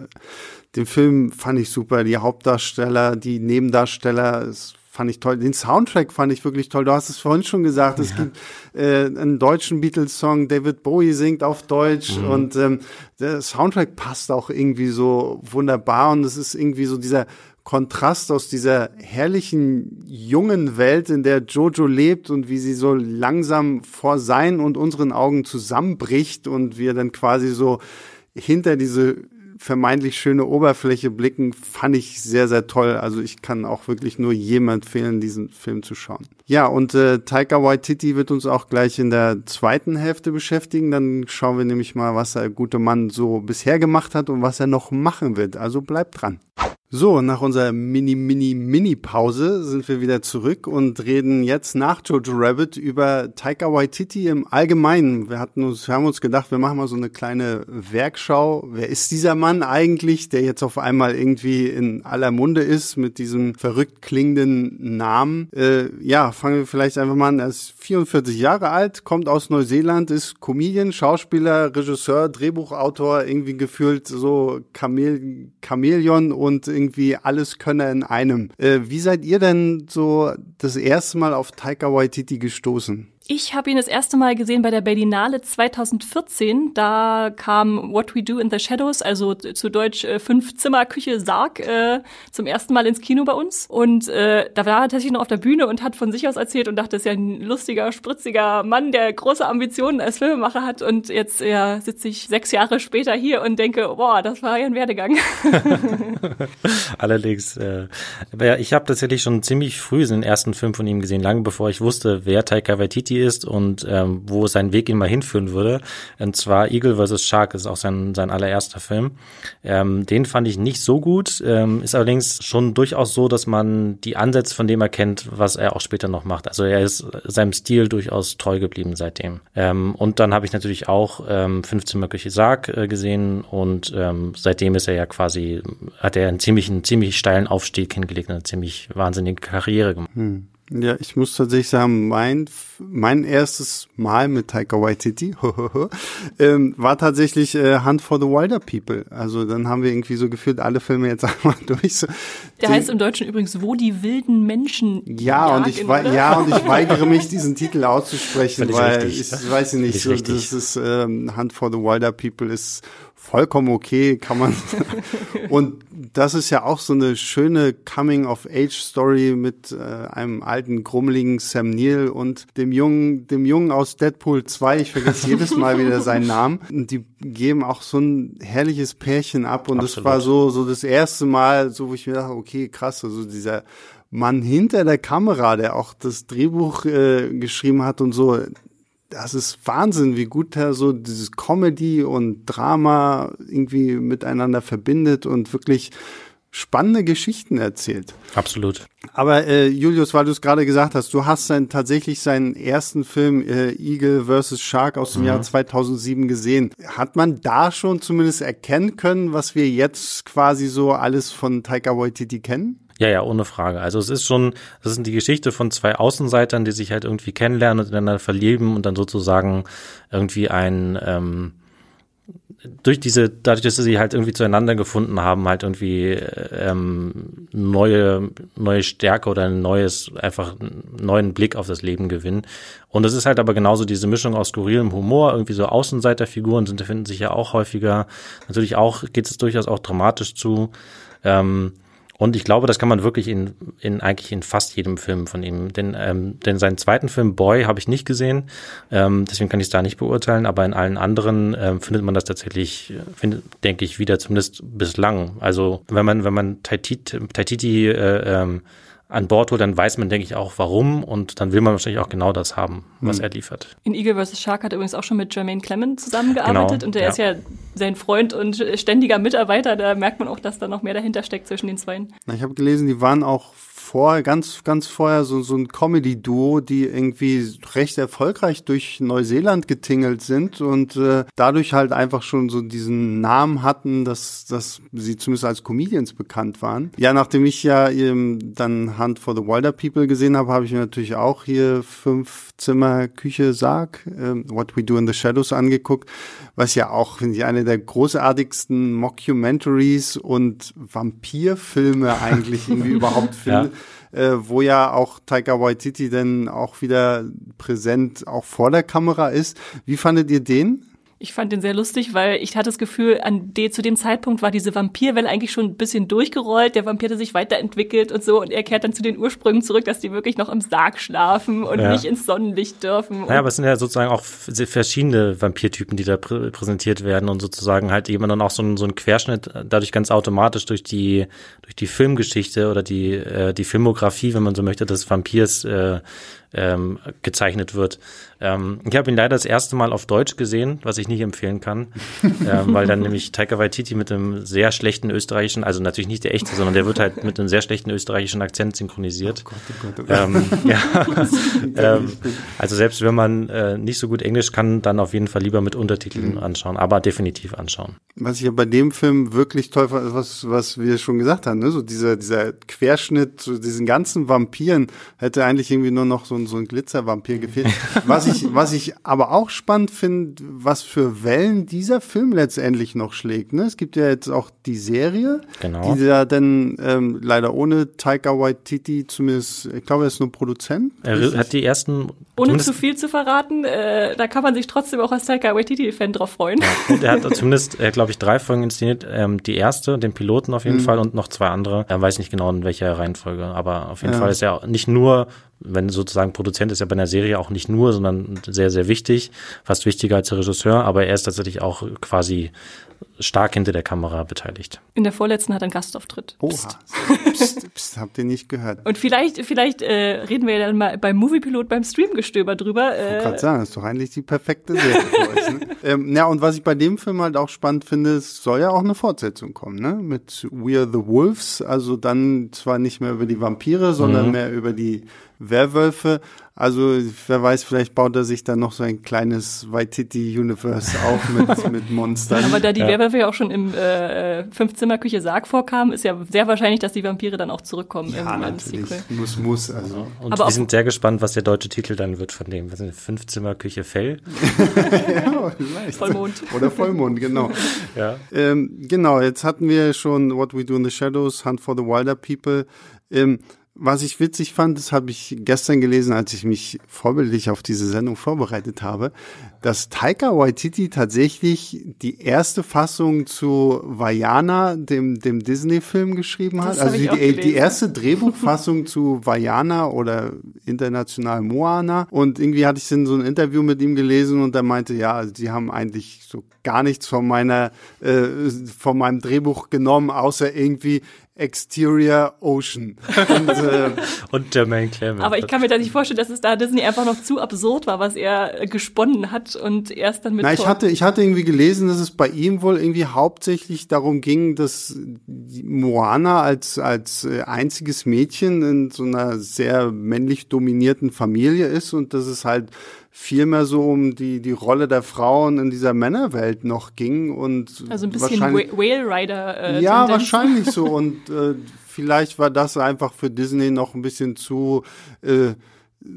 den Film fand ich super. Die Hauptdarsteller, die Nebendarsteller, es fand ich toll. Den Soundtrack fand ich wirklich toll. Du hast es vorhin schon gesagt. Ja. Es gibt äh, einen deutschen Beatles-Song. David Bowie singt auf Deutsch mhm. und ähm, der Soundtrack passt auch irgendwie so wunderbar und es ist irgendwie so dieser Kontrast aus dieser herrlichen jungen Welt, in der Jojo lebt und wie sie so langsam vor seinen und unseren Augen zusammenbricht und wir dann quasi so hinter diese vermeintlich schöne Oberfläche blicken, fand ich sehr, sehr toll. Also ich kann auch wirklich nur jedem empfehlen, diesen Film zu schauen. Ja, und äh, Taika Waititi wird uns auch gleich in der zweiten Hälfte beschäftigen. Dann schauen wir nämlich mal, was der gute Mann so bisher gemacht hat und was er noch machen wird. Also bleibt dran. So, nach unserer Mini-Mini-Mini-Pause sind wir wieder zurück und reden jetzt nach Jojo Rabbit über Taika Waititi im Allgemeinen. Wir hatten uns, wir haben uns gedacht, wir machen mal so eine kleine Werkschau. Wer ist dieser Mann eigentlich, der jetzt auf einmal irgendwie in aller Munde ist mit diesem verrückt klingenden Namen? Äh, ja, fangen wir vielleicht einfach mal an. Er ist 44 Jahre alt, kommt aus Neuseeland, ist Comedian, Schauspieler, Regisseur, Drehbuchautor, irgendwie gefühlt so Chamel Chamäleon und irgendwie alles könne in einem. Äh, wie seid ihr denn so das erste Mal auf Taika Waititi gestoßen? Ich habe ihn das erste Mal gesehen bei der Berlinale 2014. Da kam What We Do in the Shadows, also zu Deutsch äh, Fünf Zimmer Küche Sarg, äh, zum ersten Mal ins Kino bei uns. Und äh, da war er tatsächlich noch auf der Bühne und hat von sich aus erzählt und dachte, das ist ja ein lustiger, spritziger Mann, der große Ambitionen als Filmemacher hat. Und jetzt ja, sitze ich sechs Jahre später hier und denke, boah, das war ja ein Werdegang. Allerdings, äh, ich habe tatsächlich schon ziemlich früh den ersten Film von ihm gesehen, lange bevor ich wusste, wer Taika Waititi ist und ähm, wo sein Weg ihn mal hinführen würde. Und zwar Eagle vs. Shark ist auch sein, sein allererster Film. Ähm, den fand ich nicht so gut, ähm, ist allerdings schon durchaus so, dass man die Ansätze von dem erkennt, was er auch später noch macht. Also er ist seinem Stil durchaus treu geblieben seitdem. Ähm, und dann habe ich natürlich auch ähm, 15 Mögliche Sarg äh, gesehen und ähm, seitdem ist er ja quasi, hat er einen ziemlich, einen ziemlich steilen Aufstieg hingelegt, eine ziemlich wahnsinnige Karriere gemacht. Hm. Ja, ich muss tatsächlich sagen, mein, mein erstes Mal mit Taika Waititi ähm, war tatsächlich äh, Hunt for the Wilder People. Also dann haben wir irgendwie so gefühlt alle Filme jetzt einmal durch. So, Der heißt im Deutschen übrigens, wo die wilden Menschen Ja, jagen, und ich oder? ja und ich weigere mich, diesen Titel auszusprechen, weil richtig. ich weiß nicht, so, das ist ähm, Hunt for the Wilder People ist vollkommen okay, kann man. und das ist ja auch so eine schöne Coming-of-Age-Story mit äh, einem alten, grummeligen Sam Neill und dem Jungen, dem Jungen aus Deadpool 2. Ich vergesse jedes Mal wieder seinen Namen. Und die geben auch so ein herrliches Pärchen ab. Und Absolut. das war so, so das erste Mal, so wo ich mir dachte, okay, krass, also dieser Mann hinter der Kamera, der auch das Drehbuch äh, geschrieben hat und so, das ist Wahnsinn, wie gut er so dieses Comedy und Drama irgendwie miteinander verbindet und wirklich spannende Geschichten erzählt. Absolut. Aber äh, Julius, weil du es gerade gesagt hast, du hast sein, tatsächlich seinen ersten Film äh, Eagle vs. Shark aus dem mhm. Jahr 2007 gesehen. Hat man da schon zumindest erkennen können, was wir jetzt quasi so alles von Taika Waititi kennen? Ja, ja, ohne Frage. Also es ist schon, das ist die Geschichte von zwei Außenseitern, die sich halt irgendwie kennenlernen und ineinander verlieben und dann sozusagen irgendwie ein ähm, durch diese, dadurch, dass sie halt irgendwie zueinander gefunden haben, halt irgendwie ähm, neue, neue Stärke oder ein neues, einfach einen neuen Blick auf das Leben gewinnen. Und es ist halt aber genauso diese Mischung aus skurrilem Humor, irgendwie so Außenseiterfiguren sind, finden sich ja auch häufiger. Natürlich auch, geht es durchaus auch dramatisch zu. Ähm, und ich glaube, das kann man wirklich in, in eigentlich in fast jedem Film von ihm. Denn, ähm, denn seinen zweiten Film Boy habe ich nicht gesehen, ähm, deswegen kann ich es da nicht beurteilen. Aber in allen anderen ähm, findet man das tatsächlich, findet, denke ich, wieder zumindest bislang. Also wenn man wenn man Taititi, Taititi äh, ähm, an Bord holt, dann weiß man, denke ich, auch warum und dann will man wahrscheinlich auch genau das haben, was hm. er liefert. In Eagle vs. Shark hat er übrigens auch schon mit Jermaine Clement zusammengearbeitet genau, und der ja. ist ja sein Freund und ständiger Mitarbeiter, da merkt man auch, dass da noch mehr dahinter steckt zwischen den Zweien. Ich habe gelesen, die waren auch vorher, ganz, ganz vorher so, so ein Comedy-Duo, die irgendwie recht erfolgreich durch Neuseeland getingelt sind und äh, dadurch halt einfach schon so diesen Namen hatten, dass, dass sie zumindest als Comedians bekannt waren. Ja, nachdem ich ja eben dann Hunt for the Wilder People gesehen habe, habe ich mir natürlich auch hier fünf Zimmer, Küche, Sarg, äh, What We Do in the Shadows angeguckt, was ja auch, finde ich, eine der großartigsten Mockumentaries und Vampirfilme eigentlich irgendwie überhaupt finde. Ja äh, wo ja auch Taika Waititi dann auch wieder präsent auch vor der Kamera ist. Wie fandet ihr den? Ich fand den sehr lustig, weil ich hatte das Gefühl, an de, zu dem Zeitpunkt war diese Vampirwelle eigentlich schon ein bisschen durchgerollt. Der Vampir hatte sich weiterentwickelt und so und er kehrt dann zu den Ursprüngen zurück, dass die wirklich noch im Sarg schlafen und ja. nicht ins Sonnenlicht dürfen. Naja, aber es sind ja sozusagen auch verschiedene Vampirtypen, die da prä präsentiert werden und sozusagen halt eben dann auch so ein, so ein Querschnitt dadurch ganz automatisch durch die durch die Filmgeschichte oder die äh, die Filmografie, wenn man so möchte, des Vampirs äh, ähm, gezeichnet wird. Ähm, ich habe ihn leider das erste Mal auf Deutsch gesehen, was ich nicht empfehlen kann, ähm, weil dann nämlich Taika Waititi mit einem sehr schlechten österreichischen, also natürlich nicht der echte, sondern der wird halt mit einem sehr schlechten österreichischen Akzent synchronisiert. Oh Gott, oh Gott, oh Gott. Ähm, ja, ähm, also selbst wenn man äh, nicht so gut Englisch kann, dann auf jeden Fall lieber mit Untertiteln mhm. anschauen, aber definitiv anschauen. Was ich ja bei dem Film wirklich toll fand, was, was wir schon gesagt haben, ne? so dieser, dieser Querschnitt zu diesen ganzen Vampiren hätte eigentlich irgendwie nur noch so ein, so ein Glitzervampir gefehlt. was ich, was ich aber auch spannend finde, was für Wellen dieser Film letztendlich noch schlägt. Ne? Es gibt ja jetzt auch die Serie, genau. die ja dann ähm, leider ohne Taika Waititi zumindest, ich glaube, er ist nur Produzent. Er hat die ersten ohne zu viel zu verraten, äh, da kann man sich trotzdem auch als Taika Waititi-Fan drauf freuen. Ja, und er hat zumindest, äh, glaube ich, drei Folgen inszeniert. Ähm, die erste, den Piloten auf jeden mhm. Fall und noch zwei andere. Er weiß nicht genau in welcher Reihenfolge, aber auf jeden ja. Fall ist er nicht nur wenn sozusagen Produzent ist ja bei einer Serie auch nicht nur, sondern sehr, sehr wichtig, fast wichtiger als der Regisseur, aber er ist tatsächlich auch quasi stark hinter der Kamera beteiligt. In der vorletzten hat er einen Gastauftritt. Oha. Psst, psst, habt ihr nicht gehört. Und vielleicht, vielleicht äh, reden wir ja dann mal beim Moviepilot beim Streamgestöber drüber. Äh, ich kann sagen, das ist doch eigentlich die perfekte Serie für euch. Ne? Ähm, ja, und was ich bei dem Film halt auch spannend finde, es soll ja auch eine Fortsetzung kommen, ne? Mit We Are the Wolves, also dann zwar nicht mehr über die Vampire, sondern mhm. mehr über die Werwölfe. Also wer weiß, vielleicht baut er sich dann noch so ein kleines Waititi-Universe auf mit, mit Monstern. Aber da die ja. Werwölfe ja auch schon im äh, Fünfzimmerküche Sarg vorkamen, ist ja sehr wahrscheinlich, dass die Vampire dann auch zurückkommen ja, im, im Sequel. Muss, muss. Also. Und Aber wir sind sehr gespannt, was der deutsche Titel dann wird von dem. Was ist Fünfzimmerküche Fell? ja, vielleicht. Vollmond. Oder Vollmond, genau. ja. Ähm, genau, jetzt hatten wir schon What We Do in the Shadows, Hunt for the Wilder People. Ähm, was ich witzig fand, das habe ich gestern gelesen, als ich mich vorbildlich auf diese Sendung vorbereitet habe, dass Taika Waititi tatsächlich die erste Fassung zu Vajana, dem, dem Disney-Film, geschrieben hat. Also die, die erste Drehbuchfassung zu Vajana oder international Moana. Und irgendwie hatte ich in so ein Interview mit ihm gelesen und er meinte, ja, also die haben eigentlich so gar nichts von meiner, äh, von meinem Drehbuch genommen, außer irgendwie Exterior Ocean. Und, äh, und Jermaine Clement. Aber ich kann mir da nicht vorstellen, dass es da Disney einfach noch zu absurd war, was er äh, gesponnen hat und erst dann mit. Na, ich hatte, ich hatte irgendwie gelesen, dass es bei ihm wohl irgendwie hauptsächlich darum ging, dass Moana als, als äh, einziges Mädchen in so einer sehr männlich dominierten Familie ist und dass es halt vielmehr so um die, die Rolle der Frauen in dieser Männerwelt noch ging und also ein bisschen Whale Rider. Äh, ja, Tendenz. wahrscheinlich so und äh, vielleicht war das einfach für Disney noch ein bisschen zu äh,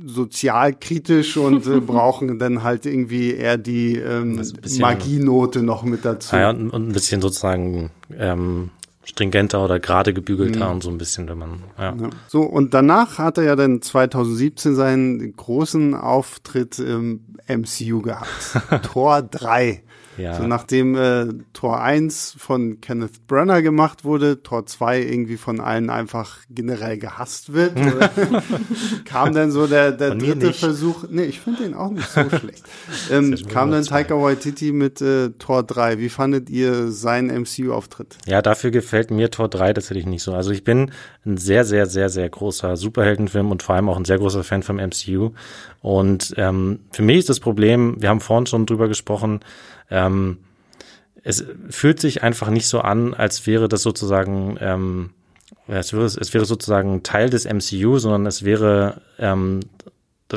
sozialkritisch und äh, brauchen dann halt irgendwie eher die ähm, Magienote noch mit dazu. Ja, und, und ein bisschen sozusagen ähm, stringenter oder gerade gebügelter mhm. und so ein bisschen, wenn man, ja. ja. So, und danach hat er ja dann 2017 seinen großen Auftritt im MCU gehabt. Tor 3. Ja. So nachdem äh, Tor 1 von Kenneth Brenner gemacht wurde, Tor 2 irgendwie von allen einfach generell gehasst wird, kam dann so der, der dritte Versuch. Nee, ich finde den auch nicht so schlecht. Ähm, kam dann Taika Waititi mit äh, Tor 3. Wie fandet ihr seinen MCU-Auftritt? Ja, dafür gefällt mir Tor 3 tatsächlich nicht so. Also ich bin ein sehr, sehr, sehr, sehr großer Superheldenfilm und vor allem auch ein sehr großer Fan vom MCU. Und ähm, für mich ist das Problem, wir haben vorhin schon drüber gesprochen, ähm, es fühlt sich einfach nicht so an, als wäre das sozusagen, ähm, es, wäre, es wäre sozusagen Teil des MCU, sondern es wäre ähm,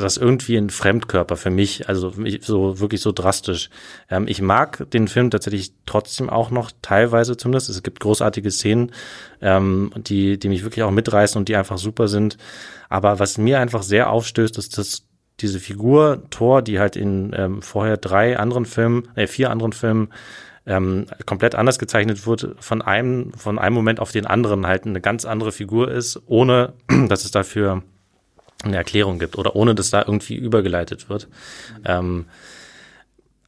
das irgendwie ein Fremdkörper für mich, also so wirklich so drastisch. Ähm, ich mag den Film tatsächlich trotzdem auch noch teilweise zumindest. Es gibt großartige Szenen, ähm, die, die mich wirklich auch mitreißen und die einfach super sind. Aber was mir einfach sehr aufstößt, ist, dass diese Figur Thor, die halt in ähm, vorher drei anderen Filmen, äh, vier anderen Filmen ähm, komplett anders gezeichnet wird, von einem, von einem Moment auf den anderen halt eine ganz andere Figur ist, ohne dass es dafür eine Erklärung gibt oder ohne dass da irgendwie übergeleitet wird. Ähm,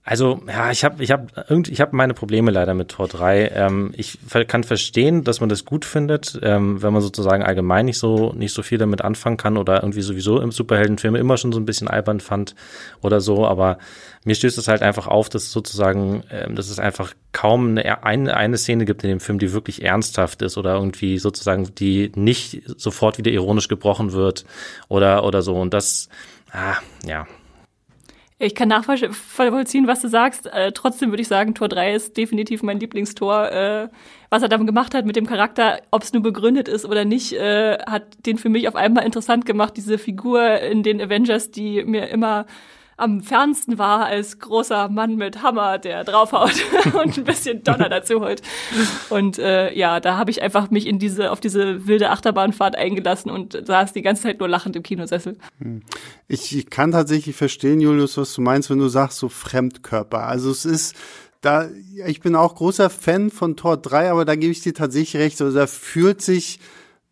also, ja, ich habe ich hab ich hab meine Probleme leider mit Tor 3. Ähm, ich kann verstehen, dass man das gut findet, ähm, wenn man sozusagen allgemein nicht so, nicht so viel damit anfangen kann oder irgendwie sowieso im Superheldenfilm immer schon so ein bisschen albern fand oder so. Aber mir stößt es halt einfach auf, dass sozusagen, ähm, dass es einfach kaum eine, eine, eine Szene gibt in dem Film, die wirklich ernsthaft ist oder irgendwie sozusagen, die nicht sofort wieder ironisch gebrochen wird oder, oder so. Und das, ah, ja, ich kann nachvollziehen, was du sagst. Äh, trotzdem würde ich sagen, Tor 3 ist definitiv mein Lieblingstor. Äh, was er dann gemacht hat mit dem Charakter, ob es nur begründet ist oder nicht, äh, hat den für mich auf einmal interessant gemacht. Diese Figur in den Avengers, die mir immer am fernsten war als großer Mann mit Hammer, der draufhaut und ein bisschen Donner dazu holt. Und äh, ja, da habe ich einfach mich in diese auf diese wilde Achterbahnfahrt eingelassen und saß die ganze Zeit nur lachend im Kinosessel. Hm. Ich, ich kann tatsächlich verstehen, Julius, was du meinst, wenn du sagst so Fremdkörper. Also es ist da, ich bin auch großer Fan von Tor 3, aber da gebe ich dir tatsächlich recht. Also da fühlt sich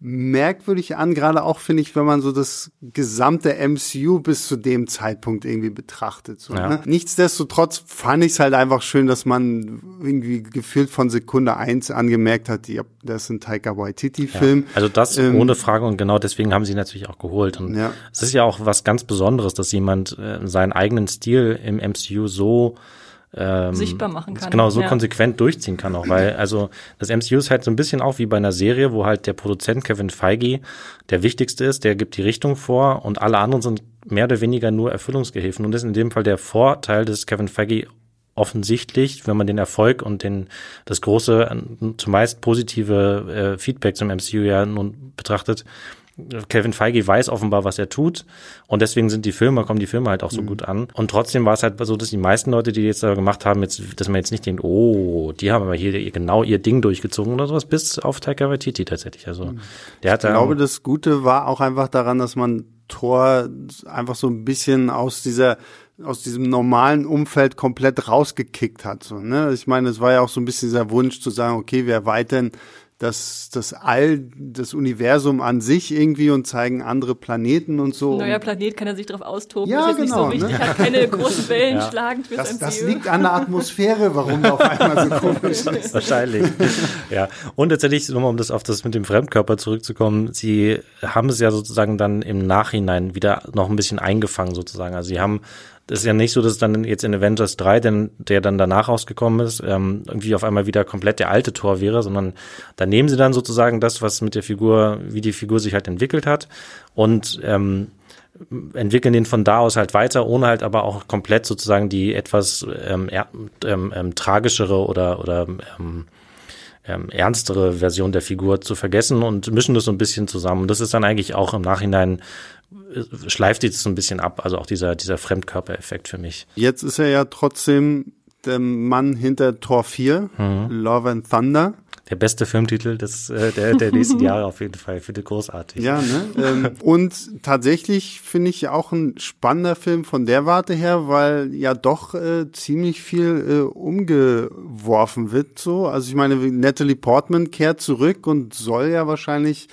merkwürdig an, gerade auch finde ich, wenn man so das gesamte MCU bis zu dem Zeitpunkt irgendwie betrachtet. So, ja. ne? Nichtsdestotrotz fand ich es halt einfach schön, dass man irgendwie gefühlt von Sekunde eins angemerkt hat, ja, das ist ein Taika Waititi-Film. Ja. Also das ähm, ohne Frage und genau deswegen haben sie natürlich auch geholt. Und ja. es ist ja auch was ganz Besonderes, dass jemand äh, seinen eigenen Stil im MCU so ähm, sichtbar machen kann. Genau, so ja. konsequent durchziehen kann auch, weil also das MCU ist halt so ein bisschen auch wie bei einer Serie, wo halt der Produzent Kevin Feige der wichtigste ist, der gibt die Richtung vor und alle anderen sind mehr oder weniger nur Erfüllungsgehilfen und das ist in dem Fall der Vorteil des Kevin Feige offensichtlich, wenn man den Erfolg und den das große zumeist positive äh, Feedback zum MCU ja nun betrachtet, Kevin Feige weiß offenbar, was er tut. Und deswegen sind die Filme, kommen die Filme halt auch so mhm. gut an. Und trotzdem war es halt so, dass die meisten Leute, die jetzt da gemacht haben, jetzt, dass man jetzt nicht denkt, oh, die haben aber hier genau ihr Ding durchgezogen oder sowas, bis auf Taika Waititi tatsächlich. Also, mhm. der hat Ich glaube, das Gute war auch einfach daran, dass man Thor einfach so ein bisschen aus dieser aus diesem normalen Umfeld komplett rausgekickt hat. So, ne? Ich meine, es war ja auch so ein bisschen dieser Wunsch zu sagen, okay, wir erweitern das, das All, das Universum an sich irgendwie und zeigen andere Planeten und so. Neuer Planet kann er sich drauf austoben. Ja, ist genau, nicht so wichtig, ne? hat keine großen Wellen ja. schlagend fürs das, MCU. Das liegt an der Atmosphäre, warum auf einmal so komisch ist. Wahrscheinlich. ja. Und tatsächlich, nochmal um das auf das mit dem Fremdkörper zurückzukommen, sie haben es ja sozusagen dann im Nachhinein wieder noch ein bisschen eingefangen sozusagen. Also sie haben das ist ja nicht so, dass dann jetzt in Avengers 3, denn, der dann danach rausgekommen ist, ähm, irgendwie auf einmal wieder komplett der alte Tor wäre, sondern da nehmen sie dann sozusagen das, was mit der Figur, wie die Figur sich halt entwickelt hat und ähm, entwickeln den von da aus halt weiter, ohne halt aber auch komplett sozusagen die etwas ähm, ähm, ähm, tragischere oder oder ähm, ähm, ernstere Version der Figur zu vergessen und mischen das so ein bisschen zusammen. Und das ist dann eigentlich auch im Nachhinein schleift jetzt so ein bisschen ab, also auch dieser, dieser Fremdkörpereffekt für mich. Jetzt ist er ja trotzdem der Mann hinter Tor 4, mhm. Love and Thunder. der beste Filmtitel des, äh, der, der nächsten Jahre auf jeden Fall. Finde großartig. Ja, ne? ähm, und tatsächlich finde ich auch ein spannender Film von der Warte her, weil ja doch äh, ziemlich viel äh, umgeworfen wird. So, also ich meine, Natalie Portman kehrt zurück und soll ja wahrscheinlich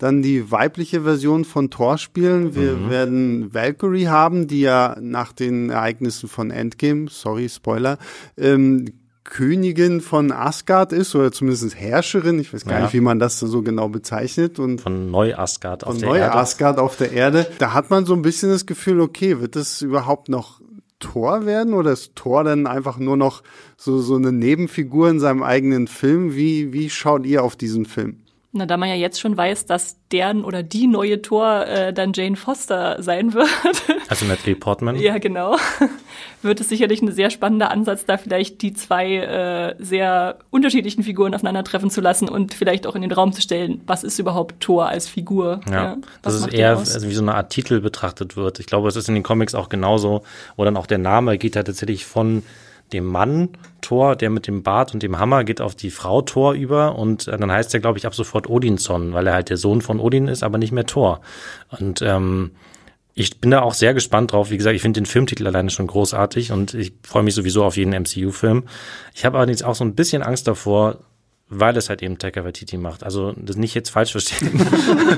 dann die weibliche Version von Thor spielen. Wir mhm. werden Valkyrie haben, die ja nach den Ereignissen von Endgame, sorry, Spoiler, ähm, Königin von Asgard ist oder zumindest Herrscherin. Ich weiß gar ja. nicht, wie man das so genau bezeichnet. Und von Neu-Asgard auf der Neu Erde. Neu-Asgard auf der Erde. Da hat man so ein bisschen das Gefühl, okay, wird das überhaupt noch Thor werden oder ist Thor dann einfach nur noch so, so eine Nebenfigur in seinem eigenen Film? Wie, wie schaut ihr auf diesen Film? Na, da man ja jetzt schon weiß, dass deren oder die neue Tor äh, dann Jane Foster sein wird. Also Natalie Portman. ja, genau. Wird es sicherlich ein sehr spannender Ansatz, da vielleicht die zwei äh, sehr unterschiedlichen Figuren aufeinandertreffen zu lassen und vielleicht auch in den Raum zu stellen, was ist überhaupt Tor als Figur? Ja, ja das ist eher also wie so eine Art Titel betrachtet wird. Ich glaube, es ist in den Comics auch genauso, wo dann auch der Name geht ja tatsächlich von dem Mann Thor, der mit dem Bart und dem Hammer geht auf die Frau Thor über und äh, dann heißt er, glaube ich, ab sofort Odinson, weil er halt der Sohn von Odin ist, aber nicht mehr Thor. Und ähm, ich bin da auch sehr gespannt drauf. Wie gesagt, ich finde den Filmtitel alleine schon großartig und ich freue mich sowieso auf jeden MCU-Film. Ich habe allerdings auch so ein bisschen Angst davor, weil es halt eben Taika Waititi macht. Also das nicht jetzt falsch verstehen.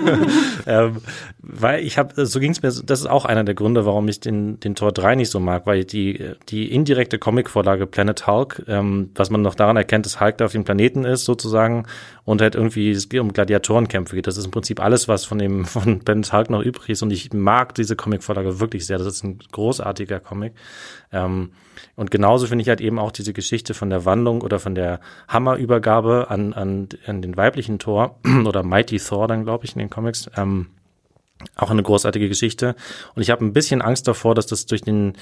ähm, weil ich habe, so ging es mir, das ist auch einer der Gründe, warum ich den, den Tor 3 nicht so mag, weil die, die indirekte Comic-Vorlage Planet Hulk, ähm, was man noch daran erkennt, dass Hulk da auf dem Planeten ist sozusagen und halt irgendwie es geht um Gladiatorenkämpfe geht. Das ist im Prinzip alles, was von dem von Planet Hulk noch übrig ist und ich mag diese Comic-Vorlage wirklich sehr. Das ist ein großartiger Comic. Ähm, und genauso finde ich halt eben auch diese Geschichte von der Wandlung oder von der Hammerübergabe an, an, an den weiblichen Thor oder Mighty Thor dann, glaube ich, in den Comics. Ähm, auch eine großartige Geschichte. Und ich habe ein bisschen Angst davor, dass das durch den,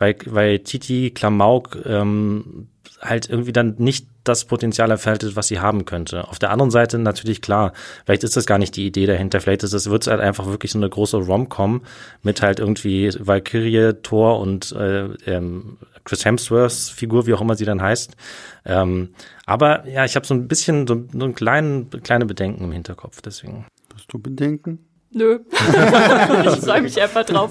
weil, weil Titi Klamauk ähm, halt irgendwie dann nicht das Potenzial erfaltet, was sie haben könnte. Auf der anderen Seite natürlich klar, vielleicht ist das gar nicht die Idee dahinter, vielleicht ist es, wird es halt einfach wirklich so eine große Rom-Com mit halt irgendwie Valkyrie, Thor und äh, ähm, Chris Hemsworths Figur, wie auch immer sie dann heißt. Ähm, aber ja, ich habe so ein bisschen so, so einen kleinen, kleine Bedenken im Hinterkopf, deswegen. Hast du Bedenken? Nö. ich freue mich einfach drauf.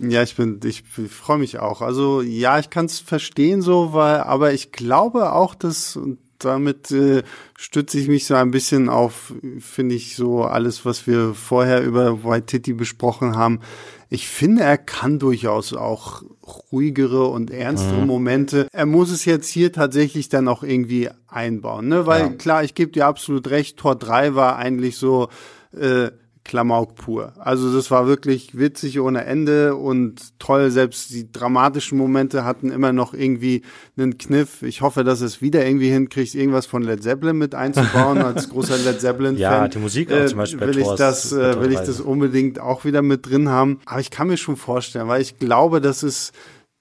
Ja, ich bin, ich freue mich auch. Also ja, ich kann es verstehen so, weil, aber ich glaube auch, dass und damit äh, stütze ich mich so ein bisschen auf, finde ich so alles, was wir vorher über White Titty besprochen haben. Ich finde, er kann durchaus auch ruhigere und ernstere mhm. Momente. Er muss es jetzt hier tatsächlich dann auch irgendwie einbauen, ne? Weil ja. klar, ich gebe dir absolut recht, Tor 3 war eigentlich so äh, Klamauk pur. Also das war wirklich witzig ohne Ende und toll. Selbst die dramatischen Momente hatten immer noch irgendwie einen Kniff. Ich hoffe, dass es wieder irgendwie hinkriegt, irgendwas von Led Zeppelin mit einzubauen. Als großer Led Zeppelin-Fan ja, die Musik auch zum Beispiel will ich das, äh, will ich das unbedingt auch wieder mit drin haben. Aber ich kann mir schon vorstellen, weil ich glaube, dass es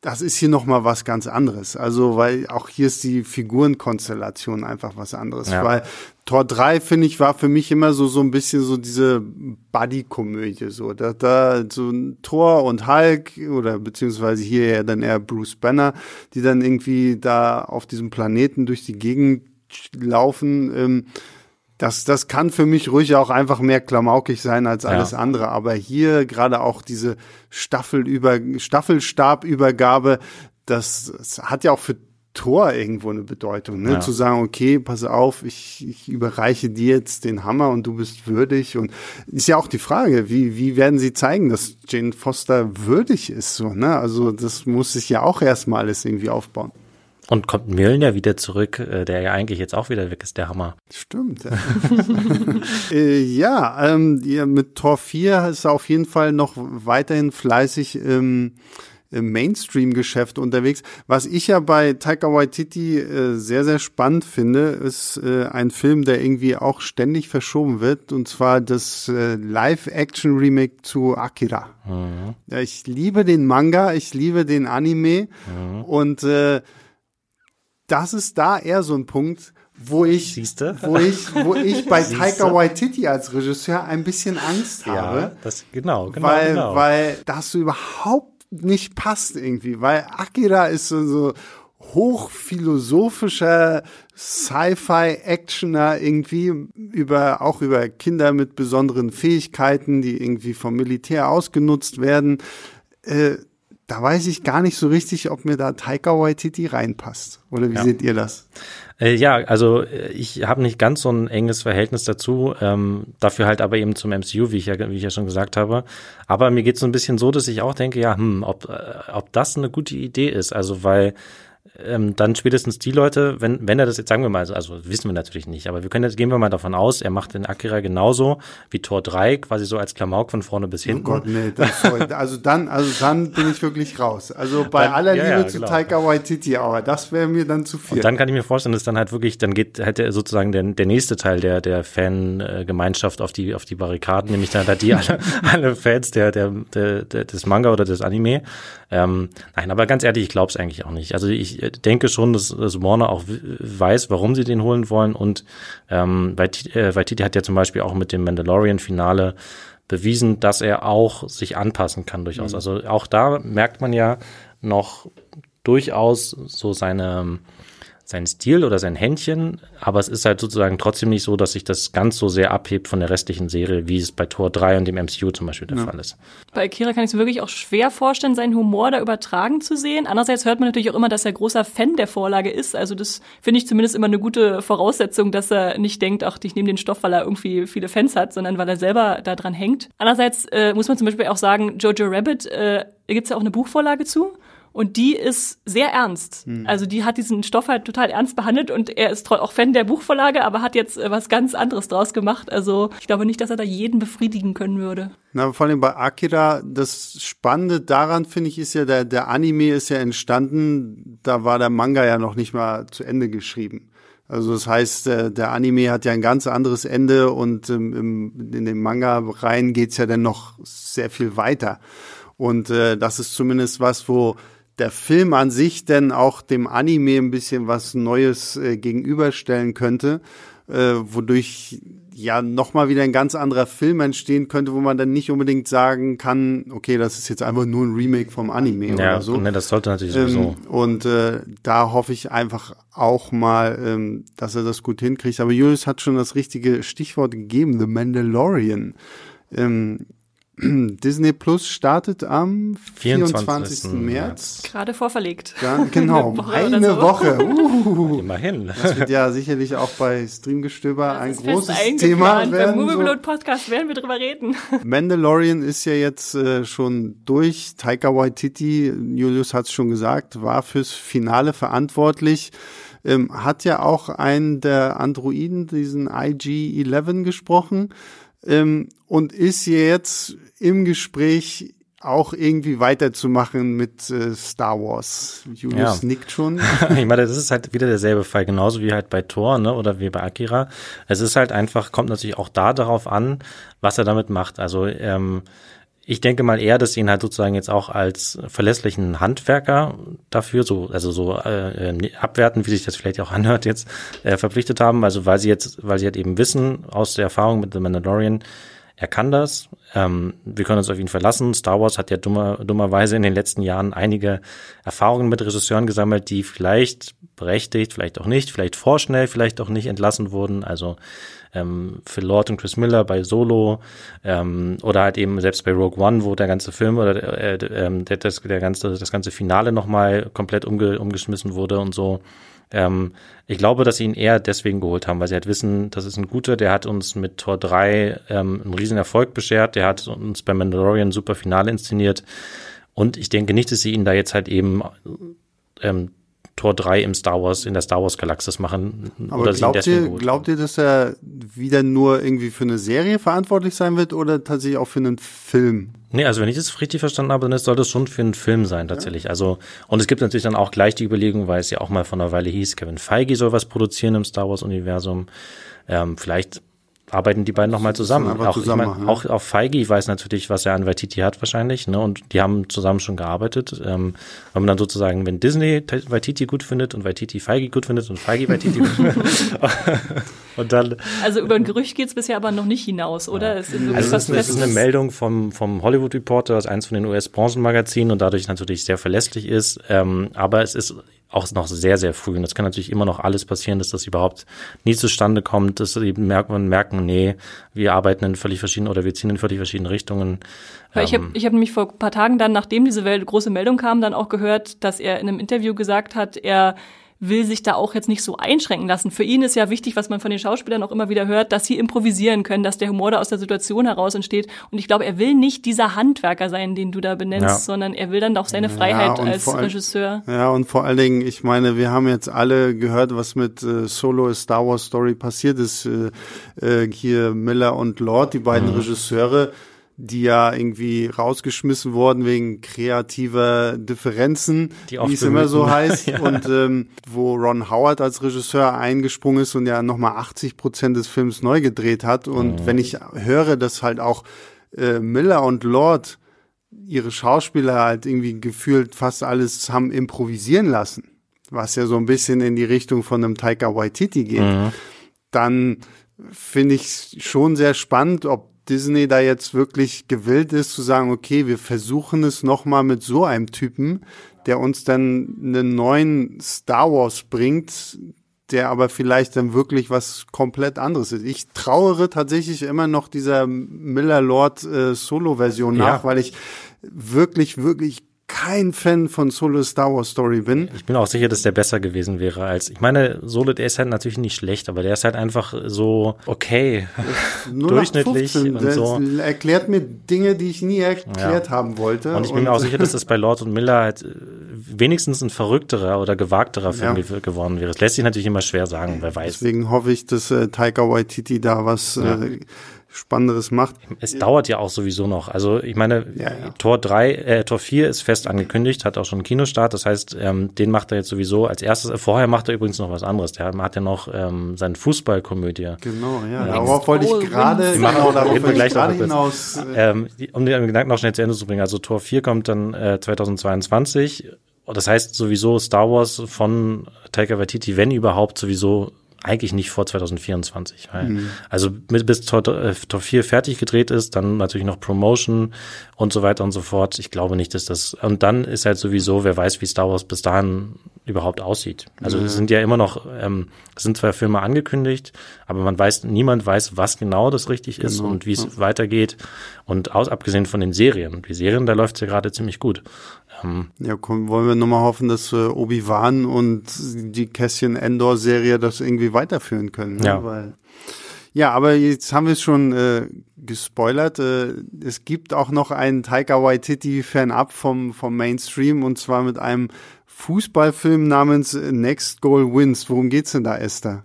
das ist hier noch mal was ganz anderes. Also, weil auch hier ist die Figurenkonstellation einfach was anderes. Ja. Weil Tor 3, finde ich, war für mich immer so, so ein bisschen so diese Buddy-Komödie, so. Da, da, so ein Thor und Hulk, oder beziehungsweise hier ja dann eher Bruce Banner, die dann irgendwie da auf diesem Planeten durch die Gegend laufen, ähm, das, das kann für mich ruhig auch einfach mehr klamaukig sein als alles ja. andere. Aber hier gerade auch diese Staffelüber, Staffelstabübergabe, das, das hat ja auch für Tor irgendwo eine Bedeutung, ne? Ja. Zu sagen, okay, pass auf, ich, ich überreiche dir jetzt den Hammer und du bist würdig. Und ist ja auch die Frage, wie, wie werden sie zeigen, dass Jane Foster würdig ist, so, ne? Also, das muss sich ja auch erstmal alles irgendwie aufbauen. Und kommt Milner wieder zurück, äh, der ja eigentlich jetzt auch wieder weg ist, der Hammer. Stimmt. Ja, äh, ja ähm, mit Tor 4 ist er auf jeden Fall noch weiterhin fleißig ähm, im Mainstream-Geschäft unterwegs. Was ich ja bei Taika Waititi äh, sehr, sehr spannend finde, ist äh, ein Film, der irgendwie auch ständig verschoben wird, und zwar das äh, Live-Action-Remake zu Akira. Mhm. Ja, ich liebe den Manga, ich liebe den Anime mhm. und äh, das ist da eher so ein Punkt, wo ich, Siehste? wo ich, wo ich bei Taika Waititi als Regisseur ein bisschen Angst habe. Ja, das, genau, genau, weil, genau. Weil das so überhaupt nicht passt irgendwie, weil Akira ist so, so hochphilosophischer Sci-Fi-Actioner irgendwie über, auch über Kinder mit besonderen Fähigkeiten, die irgendwie vom Militär ausgenutzt werden. Äh, da weiß ich gar nicht so richtig, ob mir da Taika Waititi reinpasst. Oder wie ja. seht ihr das? Äh, ja, also äh, ich habe nicht ganz so ein enges Verhältnis dazu, ähm, dafür halt aber eben zum MCU, wie ich ja, wie ich ja schon gesagt habe. Aber mir geht es so ein bisschen so, dass ich auch denke, ja, hm, ob, äh, ob das eine gute Idee ist. Also weil ähm, dann spätestens die Leute, wenn, wenn er das jetzt, sagen wir mal, also, wissen wir natürlich nicht, aber wir können jetzt, gehen wir mal davon aus, er macht den Akira genauso wie Tor 3, quasi so als Klamauk von vorne bis hinten. Oh Gott, nee, das, also dann, also dann bin ich wirklich raus. Also bei dann, aller ja, Liebe ja, zu genau. Taika Waititi, aber das wäre mir dann zu viel. Und dann kann ich mir vorstellen, dass dann halt wirklich, dann geht, hätte sozusagen der, der nächste Teil der, der Fangemeinschaft auf die, auf die Barrikaden, nämlich dann halt die alle, alle Fans der, der, der, der, des Manga oder des Anime. Ähm, nein, aber ganz ehrlich, ich glaube es eigentlich auch nicht. Also ich denke schon, dass, dass Warner auch weiß, warum sie den holen wollen. Und ähm, Waititi hat ja zum Beispiel auch mit dem Mandalorian-Finale bewiesen, dass er auch sich anpassen kann durchaus. Mhm. Also auch da merkt man ja noch durchaus so seine sein Stil oder sein Händchen, aber es ist halt sozusagen trotzdem nicht so, dass sich das ganz so sehr abhebt von der restlichen Serie, wie es bei Tor 3 und dem MCU zum Beispiel der ja. Fall ist. Bei Kira kann ich es mir wirklich auch schwer vorstellen, seinen Humor da übertragen zu sehen. Andererseits hört man natürlich auch immer, dass er großer Fan der Vorlage ist. Also das finde ich zumindest immer eine gute Voraussetzung, dass er nicht denkt, ach, ich nehme den Stoff, weil er irgendwie viele Fans hat, sondern weil er selber da dran hängt. Andererseits äh, muss man zum Beispiel auch sagen, Jojo Rabbit, äh, gibt es ja auch eine Buchvorlage zu. Und die ist sehr ernst. Hm. Also die hat diesen Stoff halt total ernst behandelt und er ist auch Fan der Buchvorlage, aber hat jetzt äh, was ganz anderes draus gemacht. Also ich glaube nicht, dass er da jeden befriedigen können würde. Na, vor allem bei Akira, das Spannende daran finde ich ist ja, der, der Anime ist ja entstanden, da war der Manga ja noch nicht mal zu Ende geschrieben. Also das heißt, der, der Anime hat ja ein ganz anderes Ende und ähm, im, in dem Manga rein geht's ja dann noch sehr viel weiter. Und äh, das ist zumindest was, wo der Film an sich denn auch dem Anime ein bisschen was Neues äh, gegenüberstellen könnte, äh, wodurch ja nochmal wieder ein ganz anderer Film entstehen könnte, wo man dann nicht unbedingt sagen kann, okay, das ist jetzt einfach nur ein Remake vom Anime ja, oder so. Ne, das sollte natürlich sowieso. Ähm, und äh, da hoffe ich einfach auch mal, ähm, dass er das gut hinkriegt. Aber Julius hat schon das richtige Stichwort gegeben, The Mandalorian. Ähm, Disney Plus startet am 24. 24. März. Gerade vorverlegt. Ja, genau, Woche eine so. Woche. Uh. Immerhin. Das wird ja sicherlich auch bei Streamgestöber ein großes Thema werden. Beim Movieblot Podcast werden wir drüber reden. Mandalorian ist ja jetzt äh, schon durch. Taika Waititi, Julius hat es schon gesagt, war fürs Finale verantwortlich. Ähm, hat ja auch einen der Androiden, diesen IG-11 gesprochen ähm, und ist jetzt im Gespräch auch irgendwie weiterzumachen mit äh, Star Wars. Julius ja. nickt schon. ich meine, das ist halt wieder derselbe Fall, genauso wie halt bei Thor, ne, oder wie bei Akira. Es ist halt einfach, kommt natürlich auch da darauf an, was er damit macht. Also ähm, ich denke mal eher, dass sie ihn halt sozusagen jetzt auch als verlässlichen Handwerker dafür, so also so äh, abwerten, wie sich das vielleicht auch anhört, jetzt äh, verpflichtet haben. Also weil sie jetzt, weil sie halt eben wissen aus der Erfahrung mit The Mandalorian, er kann das. Ähm, wir können uns auf ihn verlassen. Star Wars hat ja dummer, dummerweise in den letzten Jahren einige Erfahrungen mit Regisseuren gesammelt, die vielleicht berechtigt, vielleicht auch nicht, vielleicht vorschnell, vielleicht auch nicht entlassen wurden. Also ähm, Phil Lord und Chris Miller bei Solo ähm, oder halt eben selbst bei Rogue One, wo der ganze Film oder äh, äh, der, das, der ganze, das ganze Finale nochmal komplett umge, umgeschmissen wurde und so. Ähm, ich glaube, dass sie ihn eher deswegen geholt haben, weil sie halt wissen, das ist ein guter, der hat uns mit Tor 3 ähm, einen riesen Erfolg beschert, der hat uns bei Mandalorian ein super Finale inszeniert. Und ich denke nicht, dass sie ihn da jetzt halt eben ähm, Tor 3 im Star Wars, in der Star Wars Galaxis machen. Aber glaubt ihr, glaubt ihr, dass er wieder nur irgendwie für eine Serie verantwortlich sein wird oder tatsächlich auch für einen Film? Nee, also wenn ich das richtig verstanden habe, dann soll das schon für einen Film sein, tatsächlich. Ja. Also, und es gibt natürlich dann auch gleich die Überlegung, weil es ja auch mal von einer Weile hieß, Kevin Feige soll was produzieren im Star Wars Universum. Ähm, vielleicht arbeiten die beiden nochmal zusammen. Auch, zusammen ich mein, auch, auch Feige weiß natürlich, was er an Waititi hat wahrscheinlich, ne? Und die haben zusammen schon gearbeitet. Ähm, wenn man dann sozusagen, wenn Disney Waititi gut findet und Waititi Feige gut findet und Feige Waititi gut findet. und dann. Also über ein Gerücht geht's bisher aber noch nicht hinaus, oder? Ja. Es ist also es ist, es ist eine Meldung vom, vom Hollywood Reporter, das eins von den US-Branchenmagazinen und dadurch natürlich sehr verlässlich ist. Ähm, aber es ist auch noch sehr, sehr früh. Und das kann natürlich immer noch alles passieren, dass das überhaupt nie zustande kommt, dass sie merken, merken, nee, wir arbeiten in völlig verschiedenen oder wir ziehen in völlig verschiedenen Richtungen. Weil ich habe ich hab nämlich vor ein paar Tagen dann, nachdem diese große Meldung kam, dann auch gehört, dass er in einem Interview gesagt hat, er will sich da auch jetzt nicht so einschränken lassen. Für ihn ist ja wichtig, was man von den Schauspielern auch immer wieder hört, dass sie improvisieren können, dass der Humor da aus der Situation heraus entsteht. Und ich glaube, er will nicht dieser Handwerker sein, den du da benennst, ja. sondern er will dann auch seine Freiheit ja, als Regisseur. Ja, und vor allen Dingen, ich meine, wir haben jetzt alle gehört, was mit äh, Solo Star Wars Story passiert ist. Äh, äh, hier Miller und Lord, die beiden mhm. Regisseure, die ja irgendwie rausgeschmissen wurden wegen kreativer Differenzen, wie es immer so heißt. ja. Und ähm, wo Ron Howard als Regisseur eingesprungen ist und ja nochmal 80 Prozent des Films neu gedreht hat. Und mhm. wenn ich höre, dass halt auch äh, Miller und Lord ihre Schauspieler halt irgendwie gefühlt fast alles haben improvisieren lassen, was ja so ein bisschen in die Richtung von einem Taika Waititi geht, mhm. dann finde ich schon sehr spannend, ob Disney da jetzt wirklich gewillt ist zu sagen, okay, wir versuchen es nochmal mit so einem Typen, der uns dann einen neuen Star Wars bringt, der aber vielleicht dann wirklich was komplett anderes ist. Ich trauere tatsächlich immer noch dieser Miller Lord äh, Solo-Version nach, ja. weil ich wirklich, wirklich kein Fan von Solo Star Wars Story bin. Ich bin auch sicher, dass der besser gewesen wäre als. Ich meine, Solo, der ist halt natürlich nicht schlecht, aber der ist halt einfach so okay, durchschnittlich 15, und so. Erklärt mir Dinge, die ich nie erklärt ja. haben wollte. Und ich bin mir auch sicher, dass das bei Lord und Miller halt äh, wenigstens ein verrückterer oder gewagterer Film ja. geworden wäre. Es lässt sich natürlich immer schwer sagen, wer weiß. Deswegen hoffe ich, dass äh, Taika Waititi da was ja. äh, Spannenderes macht. Es dauert ja auch sowieso noch. Also ich meine, ja, ja. Tor 3, äh, Tor 4 ist fest angekündigt, hat auch schon einen Kinostart. Das heißt, ähm, den macht er jetzt sowieso als erstes. Vorher macht er übrigens noch was anderes. Der hat ja noch ähm, seine Fußballkomödie. Genau, ja. Ähm, darauf wollte ich gerade genau, darauf wir gleich noch hinaus. Äh, ähm, um den Gedanken noch schnell zu Ende zu bringen. Also Tor 4 kommt dann äh, 2022. Das heißt sowieso Star Wars von Taika Waititi, wenn überhaupt, sowieso eigentlich nicht vor 2024. Weil, mhm. Also bis Tor, äh, Tor 4 fertig gedreht ist, dann natürlich noch Promotion und so weiter und so fort. Ich glaube nicht, dass das. Und dann ist halt sowieso, wer weiß, wie Star Wars bis dahin überhaupt aussieht. Also mhm. es sind ja immer noch, ähm, es sind zwei Filme angekündigt, aber man weiß, niemand weiß, was genau das richtig genau. ist und wie es ja. weitergeht. Und aus, abgesehen von den Serien. Die Serien, da läuft es ja gerade ziemlich gut. Ähm, ja, komm, wollen wir nochmal hoffen, dass äh, Obi-Wan und die Cassian Endor-Serie das irgendwie weiterführen können. Ne? Ja. Weil, ja, aber jetzt haben wir es schon äh, gespoilert. Äh, es gibt auch noch einen Taika Waititi Fan-Up vom, vom Mainstream und zwar mit einem Fußballfilm namens Next Goal Wins. Worum geht's denn da, Esther?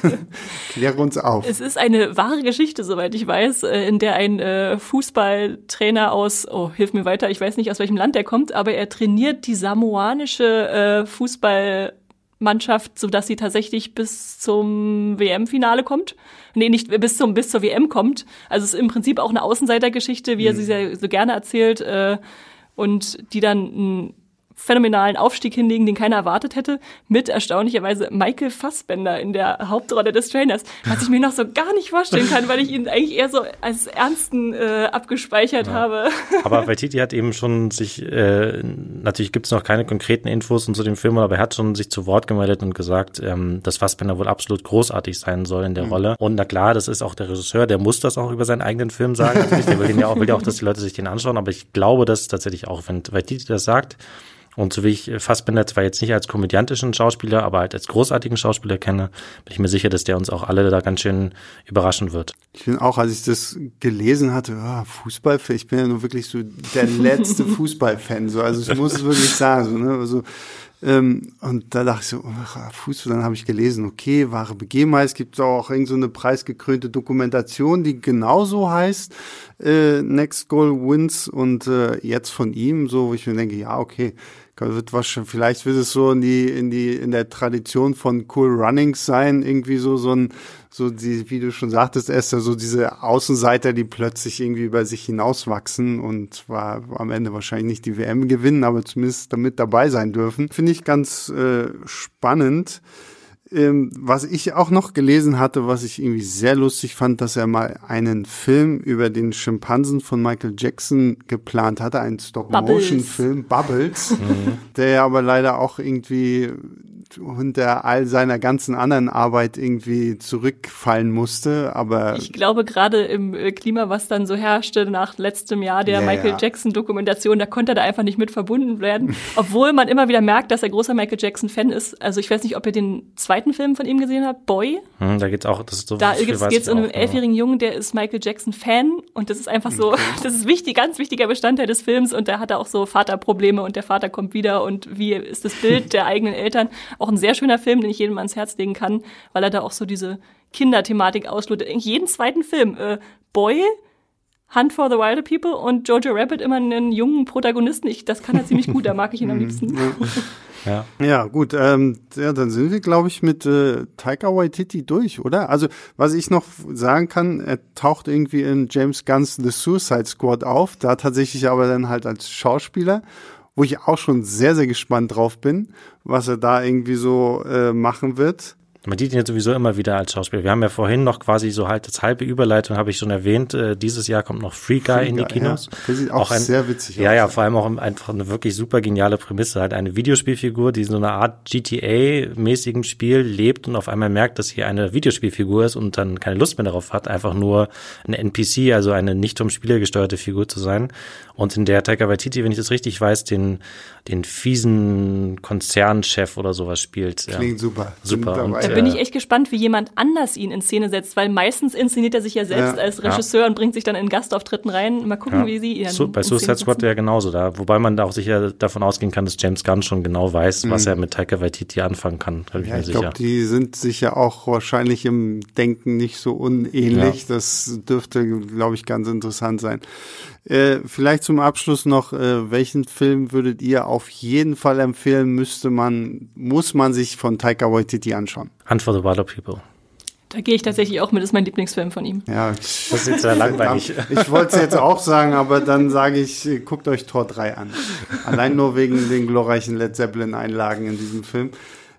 Klär uns auf. Es ist eine wahre Geschichte, soweit ich weiß, äh, in der ein äh, Fußballtrainer aus, oh, hilf mir weiter, ich weiß nicht, aus welchem Land er kommt, aber er trainiert die samoanische äh, Fußballmannschaft, sodass sie tatsächlich bis zum WM-Finale kommt. Nee, nicht bis zum bis zur WM kommt. Also es ist im Prinzip auch eine Außenseitergeschichte, wie er mhm. sie so gerne erzählt, äh, und die dann ein phänomenalen Aufstieg hinlegen, den keiner erwartet hätte, mit erstaunlicherweise Michael Fassbender in der Hauptrolle des Trainers, was ich mir noch so gar nicht vorstellen kann, weil ich ihn eigentlich eher so als Ernsten äh, abgespeichert ja. habe. Aber Waititi hat eben schon sich, äh, natürlich gibt es noch keine konkreten Infos zu dem Film, aber er hat schon sich zu Wort gemeldet und gesagt, ähm, dass Fassbender wohl absolut großartig sein soll in der mhm. Rolle. Und na klar, das ist auch der Regisseur, der muss das auch über seinen eigenen Film sagen. Natürlich, der will, ja auch, will ja auch, dass die Leute sich den anschauen, aber ich glaube, dass tatsächlich auch, wenn Waititi das sagt, und so wie ich Fassbinder zwar jetzt nicht als komödiantischen Schauspieler, aber halt als großartigen Schauspieler kenne, bin ich mir sicher, dass der uns auch alle da ganz schön überraschen wird. Ich bin auch, als ich das gelesen hatte, oh, Fußballfan, ich bin ja nur wirklich so der letzte Fußballfan, so, also ich muss es wirklich sagen, so, ne, also, ähm, und da dachte ich so, ach, Fußball, dann habe ich gelesen, okay, wahre Begebenheit, es gibt auch irgend so eine preisgekrönte Dokumentation, die genauso heißt, äh, Next Goal Wins. Und äh, jetzt von ihm, so, wo ich mir denke, ja, okay, wird wahrscheinlich, vielleicht wird es so in die, in die, in der Tradition von Cool Runnings sein, irgendwie so, so ein, so die, wie du schon sagtest, Esther, so diese Außenseiter, die plötzlich irgendwie über sich hinauswachsen und war am Ende wahrscheinlich nicht die WM gewinnen, aber zumindest damit dabei sein dürfen. Finde ich ganz äh, spannend. Ähm, was ich auch noch gelesen hatte, was ich irgendwie sehr lustig fand, dass er mal einen Film über den Schimpansen von Michael Jackson geplant hatte, einen Stop-Motion-Film, Bubbles, mhm. der aber leider auch irgendwie unter all seiner ganzen anderen Arbeit irgendwie zurückfallen musste. Aber ich glaube, gerade im äh, Klima, was dann so herrschte nach letztem Jahr der ja, Michael ja. Jackson-Dokumentation, da konnte er da einfach nicht mit verbunden werden. Obwohl man immer wieder merkt, dass er großer Michael Jackson-Fan ist. Also ich weiß nicht, ob ihr den zweiten Film von ihm gesehen habt, Boy. Hm, da geht's auch, das ist so Da geht es um einen elfjährigen Jungen, der ist Michael Jackson-Fan und das ist einfach so, okay. das ist wichtig, ganz wichtiger Bestandteil des Films und da hat er auch so Vaterprobleme und der Vater kommt wieder und wie ist das Bild der eigenen Eltern auch ein sehr schöner Film, den ich jedem ans Herz legen kann, weil er da auch so diese Kinderthematik auslöst. In jedem zweiten Film. Äh, Boy, Hunt for the Wilder People und Jojo Rabbit immer einen jungen Protagonisten. Ich, das kann er ziemlich gut, da mag ich ihn am liebsten. Ja, ja gut. Ähm, ja, dann sind wir, glaube ich, mit äh, Taika Waititi durch, oder? Also, was ich noch sagen kann, er taucht irgendwie in James Gunn's The Suicide Squad auf, da tatsächlich aber dann halt als Schauspieler wo ich auch schon sehr, sehr gespannt drauf bin, was er da irgendwie so äh, machen wird. Man sieht ihn ja sowieso immer wieder als Schauspieler. Wir haben ja vorhin noch quasi so halt das halbe Überleitung, habe ich schon erwähnt. Äh, dieses Jahr kommt noch Free Guy Free in die Kinos. Ja. Der sieht auch, auch ein, sehr witzig ja, aus. Ja, ja, vor allem auch einfach eine wirklich super geniale Prämisse. Halt eine Videospielfigur, die so eine Art GTA-mäßigen Spiel lebt und auf einmal merkt, dass hier eine Videospielfigur ist und dann keine Lust mehr darauf hat, einfach nur eine NPC, also eine nicht vom Spieler gesteuerte Figur zu sein. Und in der Taika Waititi, wenn ich das richtig weiß, den, den fiesen Konzernchef oder sowas spielt. Klingt ja. super. Super. Und, da bin ich echt gespannt, wie jemand anders ihn in Szene setzt, weil meistens inszeniert er sich ja selbst ja. als Regisseur ja. und bringt sich dann in Gastauftritten rein. Mal gucken, wie sie ihn so, Bei Suicide Squad ja genauso da, wobei man da auch sicher davon ausgehen kann, dass James Gunn schon genau weiß, mhm. was er mit Taika Waititi anfangen kann. ich ja, ich glaube, die sind sich ja auch wahrscheinlich im Denken nicht so unähnlich. Das dürfte, glaube ich, ganz interessant sein. Äh, vielleicht zum Abschluss noch, äh, welchen Film würdet ihr auf jeden Fall empfehlen, müsste man, muss man sich von Taika Waititi anschauen? Hunt for the Wilder People. Da gehe ich tatsächlich auch mit, das ist mein Lieblingsfilm von ihm. Ja, das ist jetzt sehr langweilig. Ich wollte es jetzt auch sagen, aber dann sage ich, guckt euch Tor 3 an. Allein nur wegen den glorreichen Led Zeppelin-Einlagen in diesem Film.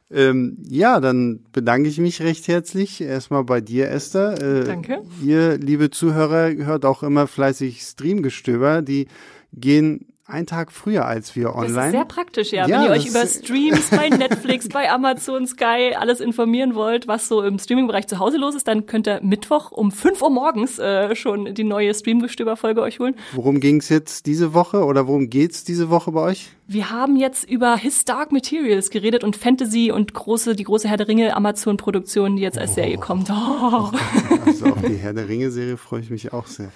Ähm, ja, dann bedanke ich mich recht herzlich erstmal bei dir, Esther. Äh, Danke. Ihr, liebe Zuhörer, hört auch immer fleißig Streamgestöber. Die gehen einen Tag früher als wir online. Das ist sehr praktisch, ja. ja Wenn ihr euch über Streams bei Netflix, bei Amazon, Sky alles informieren wollt, was so im Streaming-Bereich zu Hause los ist, dann könnt ihr Mittwoch um 5 Uhr morgens äh, schon die neue Streamgestöber-Folge euch holen. Worum ging es jetzt diese Woche oder worum geht's diese Woche bei euch? Wir haben jetzt über His Dark Materials geredet und Fantasy und große, die große Herr der Ringe Amazon-Produktion, die jetzt als oh. Serie kommt. Oh. Also auf die Herr der Ringe-Serie freue ich mich auch sehr.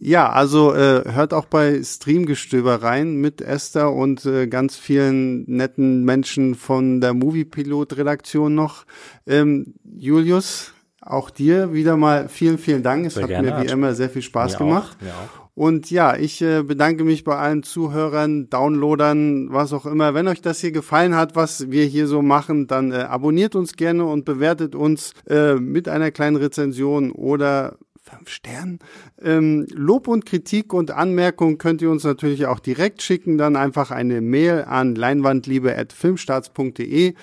Ja, also äh, hört auch bei Streamgestöber rein mit Esther und äh, ganz vielen netten Menschen von der Movie-Pilot-Redaktion noch. Ähm, Julius, auch dir wieder mal vielen, vielen Dank. Es sehr hat gerne. mir wie immer sehr viel Spaß mir gemacht. Auch, mir auch. Und ja, ich äh, bedanke mich bei allen Zuhörern, Downloadern, was auch immer. Wenn euch das hier gefallen hat, was wir hier so machen, dann äh, abonniert uns gerne und bewertet uns äh, mit einer kleinen Rezension oder fünf Sternen. Ähm, Lob und Kritik und Anmerkungen könnt ihr uns natürlich auch direkt schicken. Dann einfach eine Mail an leinwandliebe.filmstarts.de.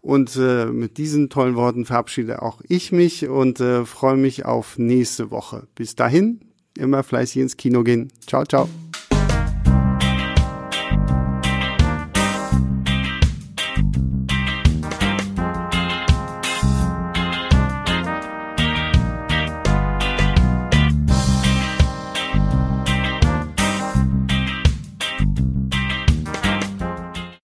Und äh, mit diesen tollen Worten verabschiede auch ich mich und äh, freue mich auf nächste Woche. Bis dahin, immer fleißig ins Kino gehen. Ciao, ciao.